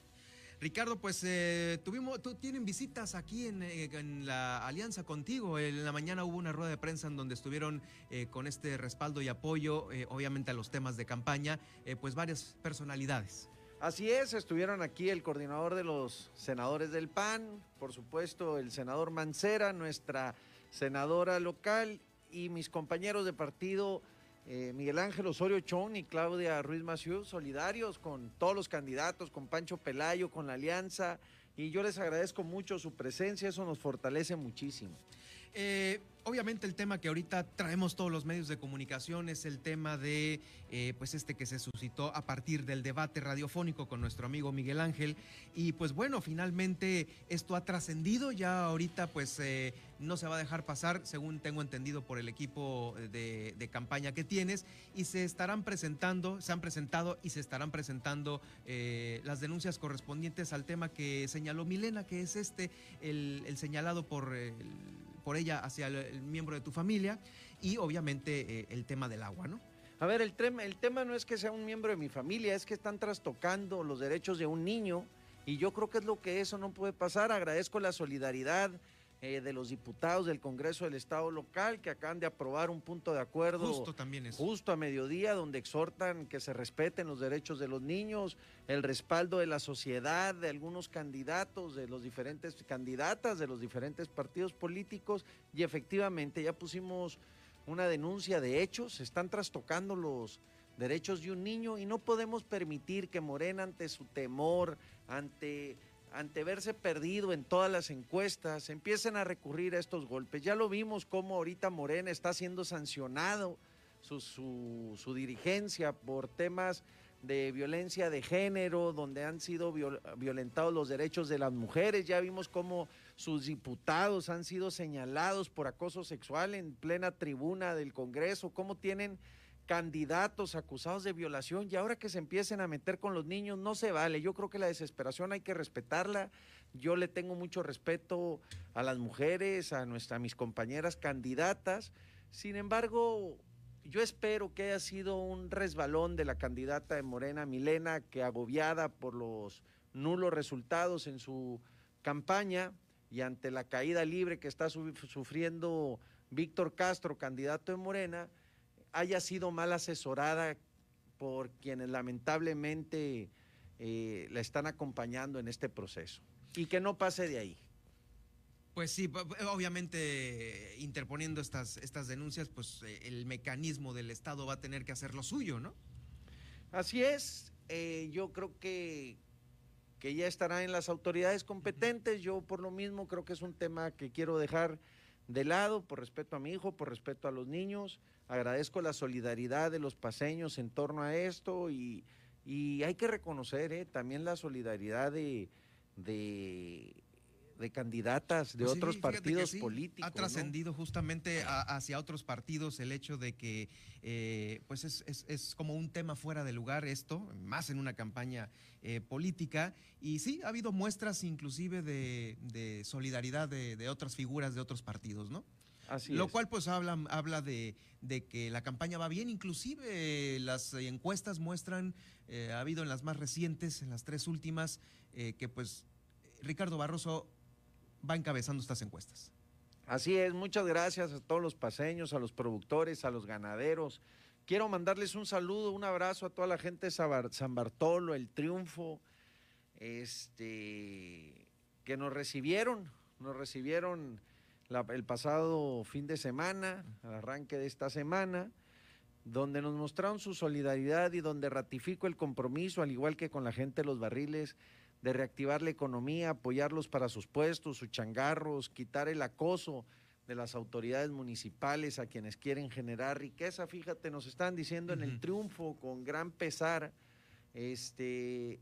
Ricardo, pues eh, tuvimos, tienen visitas aquí eh, en, la alianza contigo. En la mañana hubo una rueda de prensa en donde estuvieron eh, con este respaldo y apoyo, obviamente a los temas de campaña, pues varias personalidades. Así es, estuvieron aquí el coordinador de los senadores del PAN, por supuesto el senador Mancera, nuestra senadora local y mis compañeros de partido eh, Miguel Ángel Osorio Chón y Claudia Ruiz Maciú, solidarios con todos los candidatos, con Pancho Pelayo, con la Alianza, y yo les agradezco mucho su presencia, eso nos fortalece muchísimo. Eh, obviamente el tema que ahorita traemos todos los medios de comunicación es el tema de, eh, pues este que se suscitó a partir del debate radiofónico con nuestro amigo Miguel Ángel. Y pues bueno, finalmente esto ha trascendido, ya ahorita pues eh, no se va a dejar pasar, según tengo entendido por el equipo de, campaña que tienes, y se estarán presentando, se han presentado y se estarán presentando eh, las denuncias correspondientes al tema que señaló Milena, que es este, el, el señalado por... El, por ella hacia el, miembro de tu familia y obviamente eh, el tema del agua, ¿no? A ver, el, el tema no es que sea un miembro de mi familia, es que están trastocando los derechos de un niño y yo creo que es lo que eso no puede pasar. Agradezco la solidaridad eh, de los diputados del Congreso del Estado local que acaban de aprobar un punto de acuerdo justo también es. justo a mediodía donde exhortan que se respeten los derechos de los niños, el respaldo de la sociedad, de algunos candidatos, de los diferentes candidatas, de los diferentes partidos políticos y efectivamente ya pusimos una denuncia de hechos, se están trastocando los derechos de un niño y no podemos permitir que Morena ante su temor, ante ante verse perdido en todas las encuestas, empiecen a recurrir a estos golpes. Ya lo vimos cómo ahorita Morena está siendo sancionado su, dirigencia por temas de violencia de género, donde han sido violentados los derechos de las mujeres. Ya vimos cómo sus diputados han sido señalados por acoso sexual en plena tribuna del Congreso, cómo tienen candidatos acusados de violación y ahora que se empiecen a meter con los niños no se vale. Yo creo que la desesperación hay que respetarla. Yo le tengo mucho respeto a las mujeres, a, nuestra, a mis compañeras candidatas. Sin embargo, yo espero que haya sido un resbalón de la candidata de Morena, Milena, que agobiada por los nulos resultados en su campaña y ante la caída libre que está sufriendo Víctor Castro, candidato de Morena, haya sido mal asesorada por quienes lamentablemente eh, la están acompañando en este proceso y que no pase de ahí. Pues sí, obviamente interponiendo estas, estas denuncias, pues eh, el mecanismo del Estado va a tener que hacer lo suyo, ¿no? Así es, eh, yo creo que, que ya estará en las autoridades competentes, yo por lo mismo creo que es un tema que quiero dejar de lado por respeto a mi hijo, por respeto a los niños, agradezco la solidaridad de los paseños en torno a esto y, hay que reconocer eh, también la solidaridad de de candidatas de pues otros partidos políticos. Ha trascendido justamente hacia otros partidos el hecho de que eh, pues es, como un tema fuera de lugar esto, más en una campaña eh, política. Y sí, ha habido muestras inclusive de, solidaridad de, otras figuras de otros partidos, ¿no? Así Lo cual pues habla, habla de, que la campaña va bien, inclusive las encuestas muestran, eh, ha habido en las más recientes, en las tres últimas, que pues Ricardo Barroso va encabezando estas encuestas. Así es, muchas gracias a todos los paseños, a los productores, a los ganaderos. Quiero mandarles un saludo, un abrazo a toda la gente de San Bartolo, el Triunfo, este, que nos recibieron, nos recibieron el pasado fin de semana, al arranque de esta semana, donde nos mostraron su solidaridad y donde ratifico el compromiso, al igual que con la gente de los barriles, de reactivar la economía, apoyarlos para sus puestos, sus changarros, quitar el acoso de las autoridades municipales a quienes quieren generar riqueza. Fíjate, nos están diciendo en el triunfo con gran pesar este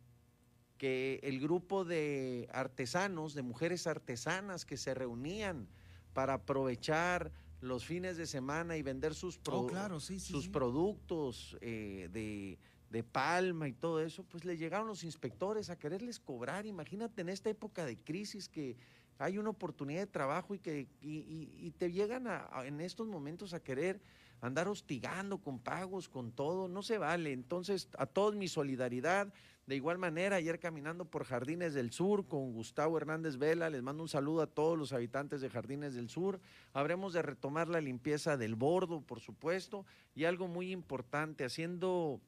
que el grupo de artesanos, de mujeres artesanas que se reunían para aprovechar los fines de semana y vender sus, oh, sus productos eh, de de Palma y todo eso, pues le llegaron los inspectores a quererles cobrar. Imagínate en esta época de crisis que hay una oportunidad de trabajo y que y, te llegan a, en estos momentos a querer andar hostigando con pagos, con todo, no se vale. Entonces, a todos mi solidaridad. De igual manera, ayer caminando por Jardines del Sur con Gustavo Hernández Vela, les mando un saludo a todos los habitantes de Jardines del Sur. Habremos de retomar la limpieza del bordo, por supuesto, y algo muy importante, haciendo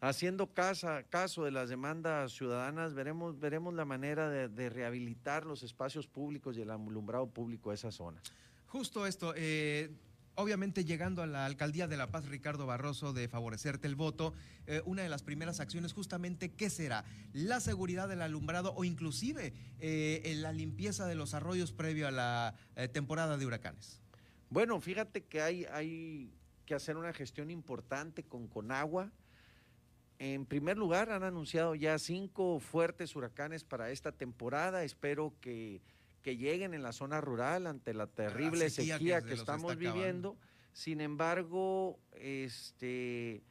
haciendo caso de las demandas ciudadanas, veremos, veremos la manera de, rehabilitar los espacios públicos y el alumbrado público de esa zona. Justo esto, eh, obviamente llegando a la alcaldía de La Paz, Ricardo Barroso, de favorecerte el voto, eh, una de las primeras acciones justamente, ¿qué será? La seguridad del alumbrado o inclusive eh, la limpieza de los arroyos previo a la temporada de huracanes. Bueno, fíjate que hay, hay que hacer una gestión importante con Conagua. En primer lugar, han anunciado ya cinco fuertes huracanes para esta temporada. Espero que, lleguen en la zona rural ante la terrible sequía, que, estamos viviendo. Sin embargo, este,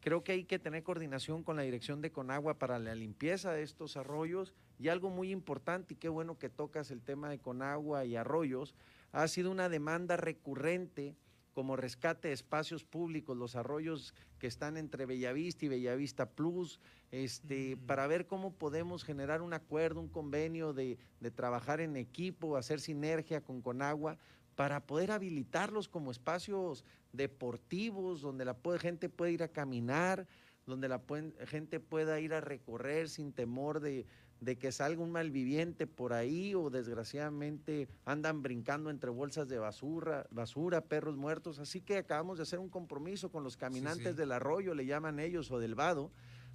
creo que hay que tener coordinación con la dirección de Conagua para la limpieza de estos arroyos. Y algo muy importante, y qué bueno que tocas el tema de Conagua y arroyos, ha sido una demanda recurrente como rescate de espacios públicos, los arroyos que están entre Bellavista y Bellavista Plus, este, mm. para ver cómo podemos generar un acuerdo, un convenio de, trabajar en equipo, hacer sinergia con Conagua, para poder habilitarlos como espacios deportivos, donde la gente puede ir a caminar, donde la gente pueda ir a recorrer sin temor de, de que salga un malviviente por ahí o desgraciadamente andan brincando entre bolsas de basura, basura, perros muertos. Así que acabamos de hacer un compromiso con los caminantes del arroyo, le llaman ellos, o del vado,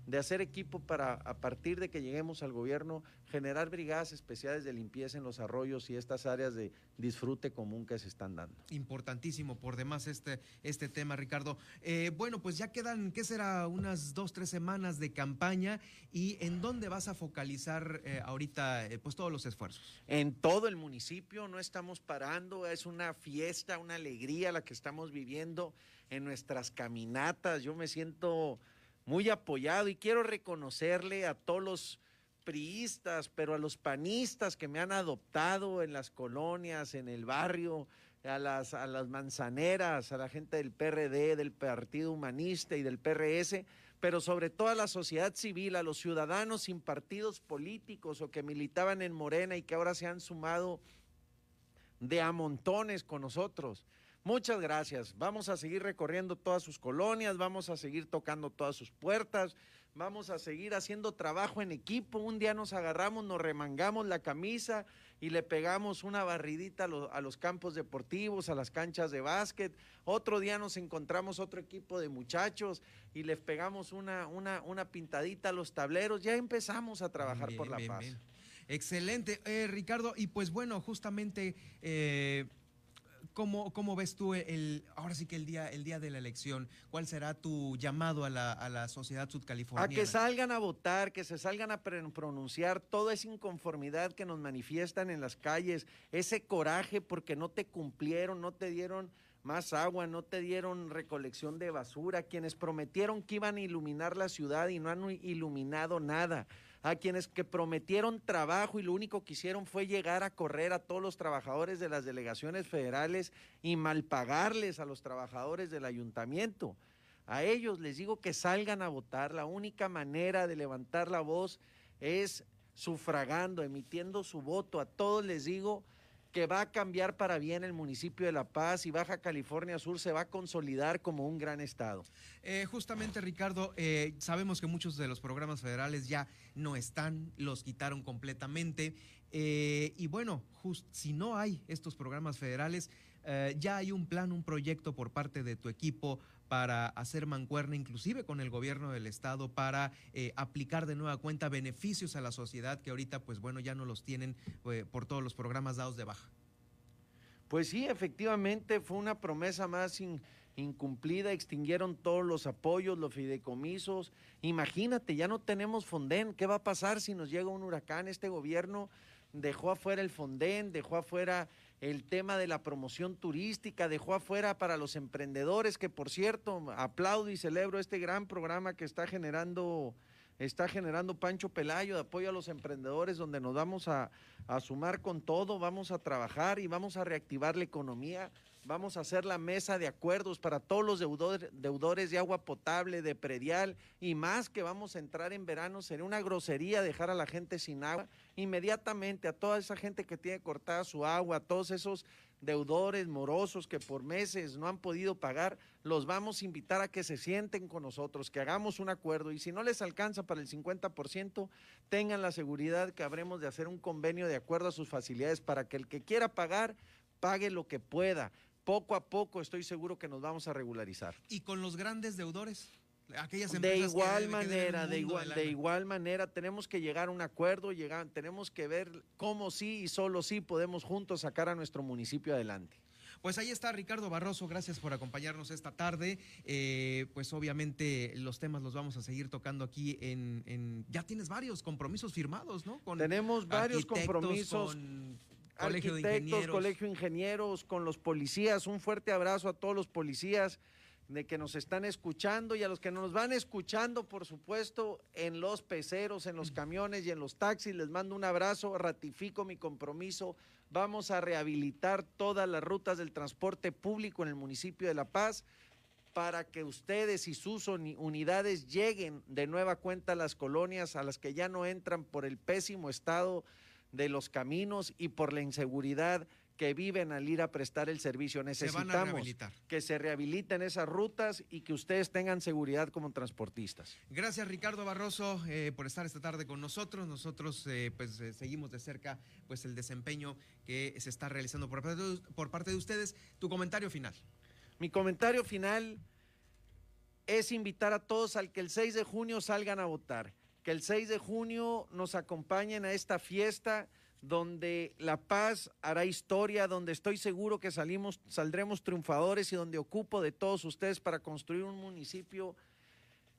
de hacer equipo para, a partir de que lleguemos al gobierno, generar brigadas especiales de limpieza en los arroyos y estas áreas de disfrute común que se están dando. Importantísimo por demás este, este tema, Ricardo. Eh, bueno, pues ya quedan, ¿qué será? Unas dos, tres semanas de campaña y ¿en dónde vas a focalizar eh, ahorita eh, pues todos los esfuerzos? En todo el municipio, no estamos parando, es una fiesta, una alegría la que estamos viviendo en nuestras caminatas. Yo me siento muy apoyado y quiero reconocerle a todos los priistas, pero a los panistas que me han adoptado en las colonias, en el barrio, a las, a las manzaneras, a la gente del PRD, del Partido Humanista y del PRS, pero sobre todo a la sociedad civil, a los ciudadanos sin partidos políticos o que militaban en Morena y que ahora se han sumado de a montones con nosotros. Muchas gracias. Vamos a seguir recorriendo todas sus colonias, vamos a seguir tocando todas sus puertas, vamos a seguir haciendo trabajo en equipo. Un día nos agarramos, nos remangamos la camisa y le pegamos una barridita a, los campos deportivos, a las canchas de básquet. Otro día nos encontramos otro equipo de muchachos y les pegamos una, una, una pintadita a los tableros. Ya empezamos a trabajar por la paz. Excelente, eh, Ricardo. Y pues bueno, justamente... Eh, ¿Cómo, ¿Cómo, ves tú el, ahora sí que el día, el día de la elección? ¿Cuál será tu llamado a la, a la sociedad sudcaliforniana? A que salgan a votar, que se salgan a pronunciar toda esa inconformidad que nos manifiestan en las calles, ese coraje porque no te cumplieron, no te dieron más agua, no te dieron recolección de basura, quienes prometieron que iban a iluminar la ciudad y no han iluminado nada a quienes que prometieron trabajo y lo único que hicieron fue llegar a correr a todos los trabajadores de las delegaciones federales y malpagarles a los trabajadores del ayuntamiento. A ellos les digo que salgan a votar. La única manera de levantar la voz es sufragando, emitiendo su voto. A todos les digo que va a cambiar para bien el municipio de La Paz y Baja California Sur se va a consolidar como un gran estado. Eh, justamente, Ricardo, eh, sabemos que muchos de los programas federales ya no están, los quitaron completamente. Eh, y bueno, si no hay estos programas federales, ya hay un plan, un proyecto por parte de tu equipo para hacer mancuerna inclusive con el gobierno del estado para eh, aplicar de nueva cuenta beneficios a la sociedad que ahorita pues bueno ya no los tienen eh, por todos los programas dados de baja. Pues sí, efectivamente fue una promesa más incumplida, extinguieron todos los apoyos, los fideicomisos. Imagínate, ya no tenemos Fonden, ¿qué va a pasar si nos llega un huracán? Este gobierno dejó afuera el Fonden, dejó afuera el tema de la promoción turística, dejó afuera para los emprendedores, que por cierto, aplaudo y celebro este gran programa que está generando, está generando Pancho Pelayo de apoyo a los emprendedores, donde nos vamos a, a sumar con todo, vamos a trabajar y vamos a reactivar la economía Vamos a hacer la mesa de acuerdos para todos los deudores, de agua potable, de predial y más que vamos a entrar en verano. Sería una grosería dejar a la gente sin agua. Inmediatamente a toda esa gente que tiene cortada su agua, a todos esos deudores morosos que por meses no han podido pagar, los vamos a invitar a que se sienten con nosotros, que hagamos un acuerdo y si no les alcanza para el 50%, tengan la seguridad que habremos de hacer un convenio de acuerdo a sus facilidades para que el que quiera pagar, pague lo que pueda poco a poco estoy seguro que nos vamos a regularizar. ¿Y con los grandes deudores? Aquellas de igual manera, de igual, de igual manera, tenemos que llegar a un acuerdo, llegar, tenemos que ver cómo sí y solo sí podemos juntos sacar a nuestro municipio adelante. Pues ahí está Ricardo Barroso, gracias por acompañarnos esta tarde. Eh, pues obviamente los temas los vamos a seguir tocando aquí en, ya tienes varios compromisos firmados, ¿no? Tenemos varios compromisos colegio arquitectos, de ingenieros. colegio de ingenieros, con los policías. Un fuerte abrazo a todos los policías de que nos están escuchando y a los que nos van escuchando, por supuesto, en los peceros, en los camiones y en los taxis. Les mando un abrazo, ratifico mi compromiso. Vamos a rehabilitar todas las rutas del transporte público en el municipio de La Paz para que ustedes y sus unidades lleguen de nueva cuenta a las colonias a las que ya no entran por el pésimo estado de los caminos y por la inseguridad que viven al ir a prestar el servicio. Necesitamos que se rehabiliten esas rutas y que ustedes tengan seguridad como transportistas. Gracias Ricardo Barroso eh, por estar esta tarde con nosotros. Nosotros eh, pues eh, seguimos de cerca pues el desempeño que se está realizando por parte, de, por parte de ustedes. Tu comentario final. Mi comentario final es invitar a todos al que el 6 de junio salgan a votar, que el 6 de junio nos acompañen a esta fiesta donde La Paz hará historia, donde estoy seguro que salimos, saldremos triunfadores y donde ocupo de todos ustedes para construir un municipio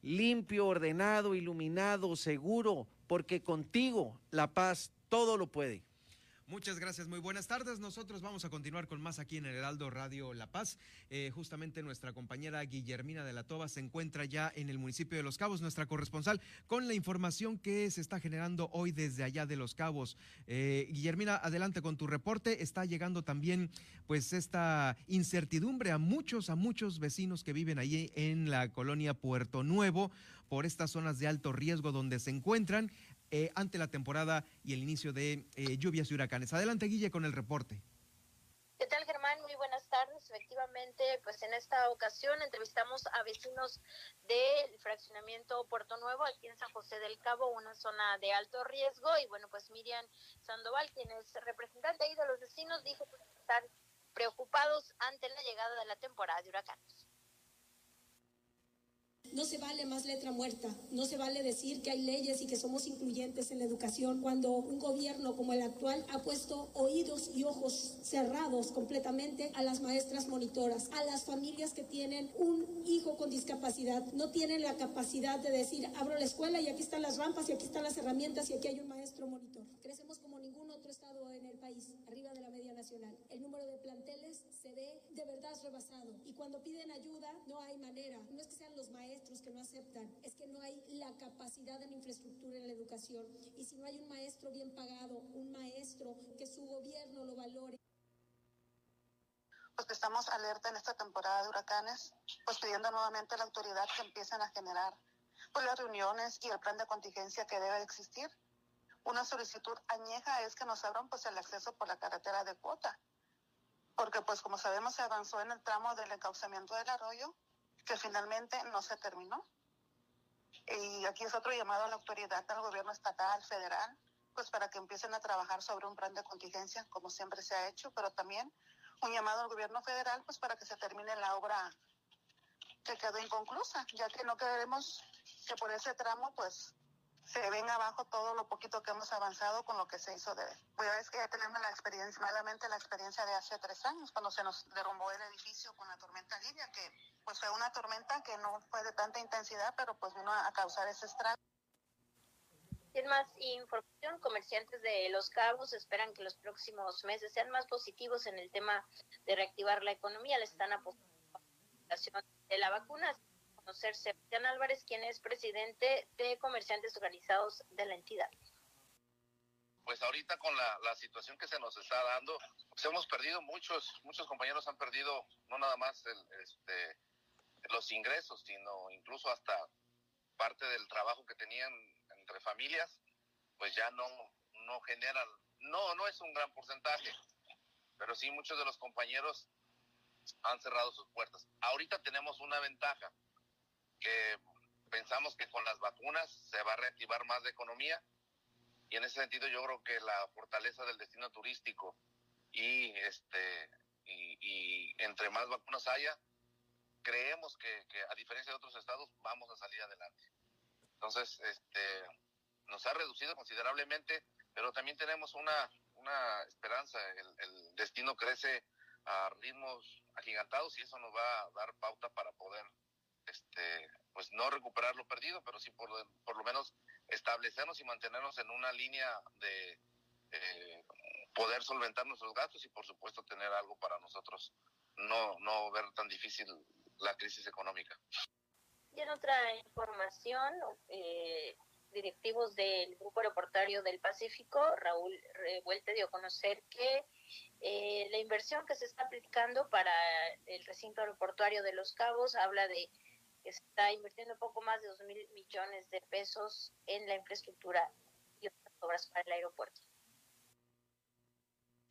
limpio, ordenado, iluminado, seguro, porque contigo La Paz todo lo puede. Muchas gracias, muy buenas tardes. Nosotros vamos a continuar con más aquí en el Heraldo Radio La Paz. Eh, justamente nuestra compañera Guillermina de la Toba se encuentra ya en el municipio de Los Cabos, nuestra corresponsal, con la información que se está generando hoy desde allá de Los Cabos. Eh, Guillermina, adelante con tu reporte. Está llegando también pues esta incertidumbre a muchos, a muchos vecinos que viven allí en la colonia Puerto Nuevo por estas zonas de alto riesgo donde se encuentran. Eh, ante la temporada y el inicio de eh, lluvias y huracanes. Adelante, Guille, con el reporte. ¿Qué tal, Germán? Muy buenas tardes. Efectivamente, pues en esta ocasión entrevistamos a vecinos del fraccionamiento Puerto Nuevo, aquí en San José del Cabo, una zona de alto riesgo. Y bueno, pues Miriam Sandoval, quien es representante ahí de los vecinos, dijo que están preocupados ante la llegada de la temporada de huracanes. No se vale más letra muerta, no se vale decir que hay leyes y que somos incluyentes en la educación cuando un gobierno como el actual ha puesto oídos y ojos cerrados completamente a las maestras monitoras, a las familias que tienen un hijo con discapacidad, no tienen la capacidad de decir abro la escuela y aquí están las rampas y aquí están las herramientas y aquí hay un maestro monitor. Crecemos como ningún otro estado en el país, arriba de la media nacional. El número de se ve de verdad rebasado y cuando piden ayuda no hay manera, no es que sean los maestros que no aceptan, es que no hay la capacidad en infraestructura en la educación. Y si no hay un maestro bien pagado, un maestro que su gobierno lo valore. Pues que estamos alerta en esta temporada de huracanes, pues pidiendo nuevamente a la autoridad que empiecen a generar pues las reuniones y el plan de contingencia que debe existir. Una solicitud añeja es que nos abran pues el acceso por la carretera de cuota, porque pues como sabemos se avanzó en el tramo del encauzamiento del arroyo que finalmente no se terminó. Y aquí es otro llamado a la autoridad, al gobierno estatal, federal, pues para que empiecen a trabajar sobre un plan de contingencia, como siempre se ha hecho, pero también un llamado al gobierno federal, pues para que se termine la obra que quedó inconclusa, ya que no queremos que por ese tramo, pues se venga abajo todo lo poquito que hemos avanzado con lo que se hizo de... Pues es que ya tenemos la experiencia, malamente la experiencia de hace tres años, cuando se nos derrumbó el edificio con la tormenta Lidia, que pues fue una tormenta que no fue de tanta intensidad, pero pues vino a, causar ese estrago. En más información, comerciantes de Los Cabos esperan que los próximos meses sean más positivos en el tema de reactivar la economía. Le están apostando la de la vacuna conocer Sebastián Álvarez, quien es presidente de Comerciantes Organizados de la entidad. Pues ahorita con la, situación que se nos está dando, pues hemos perdido muchos, muchos compañeros han perdido no nada más este, los ingresos, sino incluso hasta parte del trabajo que tenían entre familias, pues ya no, no generan, no, no es un gran porcentaje, pero sí muchos de los compañeros han cerrado sus puertas. Ahorita tenemos una ventaja, que pensamos que con las vacunas se va a reactivar más la economía. Y en ese sentido yo creo que la fortaleza del destino turístico y este y, entre más vacunas haya creemos que, a diferencia de otros estados vamos a salir adelante. Entonces este nos ha reducido considerablemente pero también tenemos una una esperanza. El, el destino crece a ritmos agigantados y eso nos va a dar pauta para poder este, pues no recuperar lo perdido, pero sí por, por lo menos establecernos y mantenernos en una línea de eh, poder solventar nuestros gastos y por supuesto tener algo para nosotros, no, no ver tan difícil la crisis económica. Y en otra información, eh, directivos del Grupo Aeroportario del Pacífico, Raúl Revuelte dio a conocer que eh, la inversión que se está aplicando para el recinto aeroportuario de Los Cabos habla de que se está invirtiendo poco más de 2 mil millones de pesos en la infraestructura y otras obras para el aeropuerto.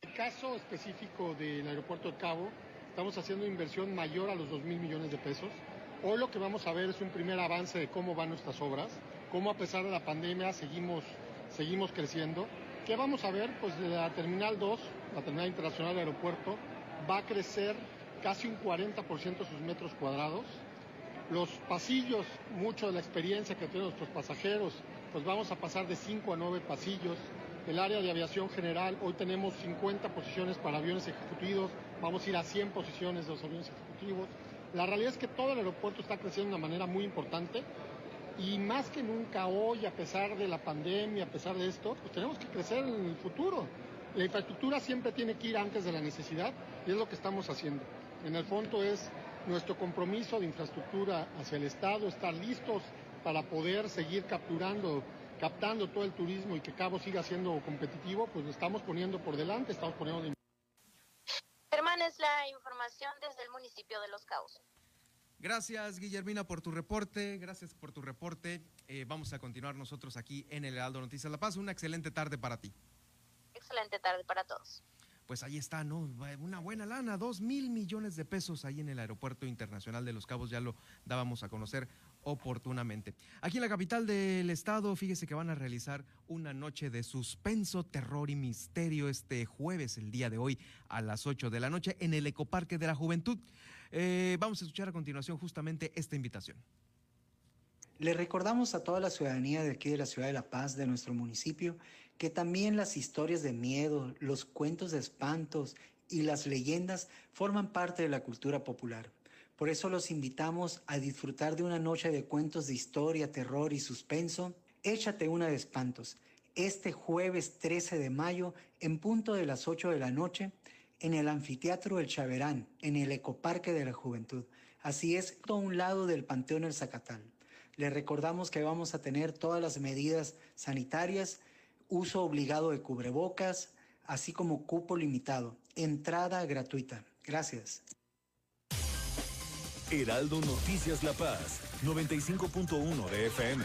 En el caso específico del aeropuerto de Cabo, estamos haciendo inversión mayor a los 2 mil millones de pesos. Hoy lo que vamos a ver es un primer avance de cómo van nuestras obras, cómo a pesar de la pandemia seguimos, seguimos creciendo. ¿Qué vamos a ver? Pues de la Terminal 2, la Terminal Internacional del Aeropuerto, va a crecer casi un 40% sus metros cuadrados Los pasillos, mucho de la experiencia que tienen nuestros pasajeros, pues vamos a pasar de 5 a 9 pasillos. El área de aviación general, hoy tenemos 50 posiciones para aviones ejecutivos, vamos a ir a 100 posiciones de los aviones ejecutivos. La realidad es que todo el aeropuerto está creciendo de una manera muy importante y más que nunca hoy, a pesar de la pandemia, a pesar de esto, pues tenemos que crecer en el futuro. La infraestructura siempre tiene que ir antes de la necesidad y es lo que estamos haciendo. En el fondo es nuestro compromiso de infraestructura hacia el Estado, estar listos para poder seguir capturando, captando todo el turismo y que Cabo siga siendo competitivo, pues lo estamos poniendo por delante, estamos poniendo de... Germán, es la información desde el municipio de Los Cabos. Gracias, Guillermina, por tu reporte. Gracias por tu reporte. Eh, vamos a continuar nosotros aquí en el Heraldo Noticias La Paz. Una excelente tarde para ti. Excelente tarde para todos pues ahí está, ¿no? Una buena lana, dos mil millones de pesos ahí en el Aeropuerto Internacional de Los Cabos, ya lo dábamos a conocer oportunamente. Aquí en la capital del estado, fíjese que van a realizar una noche de suspenso, terror y misterio este jueves, el día de hoy, a las 8 de la noche, en el Ecoparque de la Juventud. Eh, vamos a escuchar a continuación justamente esta invitación. Le recordamos a toda la ciudadanía de aquí de la ciudad de La Paz, de nuestro municipio, que también las historias de miedo, los cuentos de espantos y las leyendas forman parte de la cultura popular. Por eso los invitamos a disfrutar de una noche de cuentos de historia, terror y suspenso. Échate una de espantos. Este jueves 13 de mayo, en punto de las 8 de la noche, en el Anfiteatro El Chaverán, en el Ecoparque de la Juventud. Así es, a un lado del Panteón El Zacatal. Le recordamos que vamos a tener todas las medidas sanitarias uso obligado de cubrebocas, así como cupo limitado. Entrada gratuita. Gracias. Heraldo Noticias La Paz, 95.1 de FM.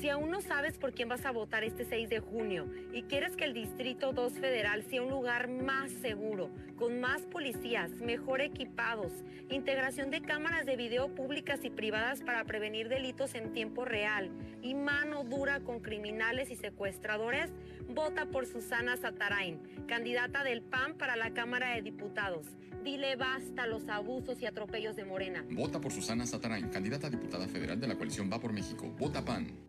Si aún no sabes por quién vas a votar este 6 de junio y quieres que el Distrito 2 Federal sea un lugar más seguro, con más policías, mejor equipados, integración de cámaras de video públicas y privadas para prevenir delitos en tiempo real y mano dura con criminales y secuestradores, vota por Susana Satarain, candidata del PAN para la Cámara de Diputados. Dile basta los abusos y atropellos de Morena. Vota por Susana Satarain, candidata a diputada federal de la coalición Va por México. Vota PAN.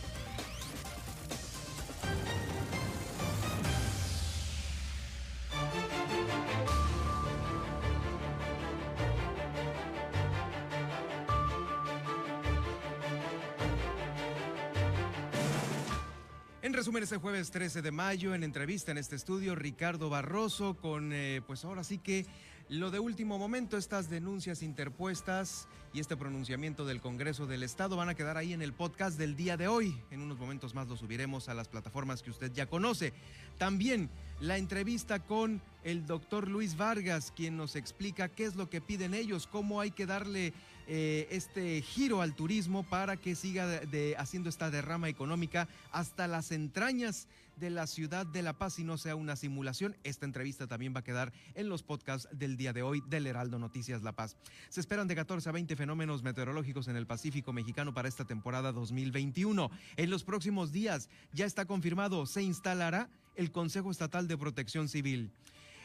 Resumen, este jueves 13 de mayo, en entrevista en este estudio, Ricardo Barroso, con, eh, pues ahora sí que lo de último momento, estas denuncias interpuestas y este pronunciamiento del Congreso del Estado van a quedar ahí en el podcast del día de hoy. En unos momentos más lo subiremos a las plataformas que usted ya conoce. También la entrevista con el doctor Luis Vargas, quien nos explica qué es lo que piden ellos, cómo hay que darle eh, este giro al turismo para que siga de, haciendo esta derrama económica hasta las entrañas de la ciudad de La Paz y no sea una simulación. Esta entrevista también va a quedar en los podcasts del día de hoy del Heraldo Noticias La Paz. Se esperan de 14 a 20 fenómenos meteorológicos en el Pacífico mexicano para esta temporada 2021. En los próximos días ya está confirmado, se instalará el Consejo Estatal de Protección Civil.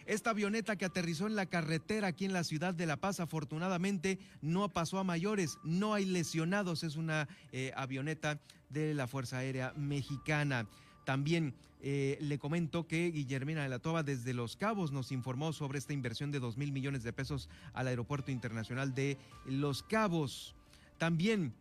Esta avioneta que aterrizó en la carretera aquí en la ciudad de La Paz, afortunadamente no pasó a mayores, no hay lesionados, es una eh, avioneta de la Fuerza Aérea Mexicana. También eh, le comento que Guillermina de la Toba desde Los Cabos nos informó sobre esta inversión de 2 mil millones de pesos al Aeropuerto Internacional de Los Cabos. También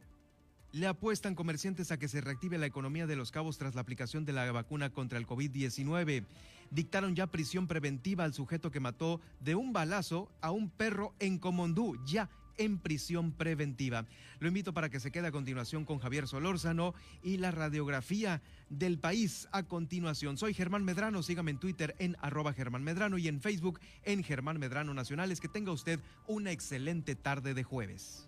Le apuestan comerciantes a que se reactive la economía de los cabos tras la aplicación de la vacuna contra el COVID-19. Dictaron ya prisión preventiva al sujeto que mató de un balazo a un perro en Comondú, ya en prisión preventiva. Lo invito para que se quede a continuación con Javier Solórzano y la radiografía del país a continuación. Soy Germán Medrano, sígame en Twitter en arroba Germán Medrano y en Facebook en Germán Medrano Nacionales. Que tenga usted una excelente tarde de jueves.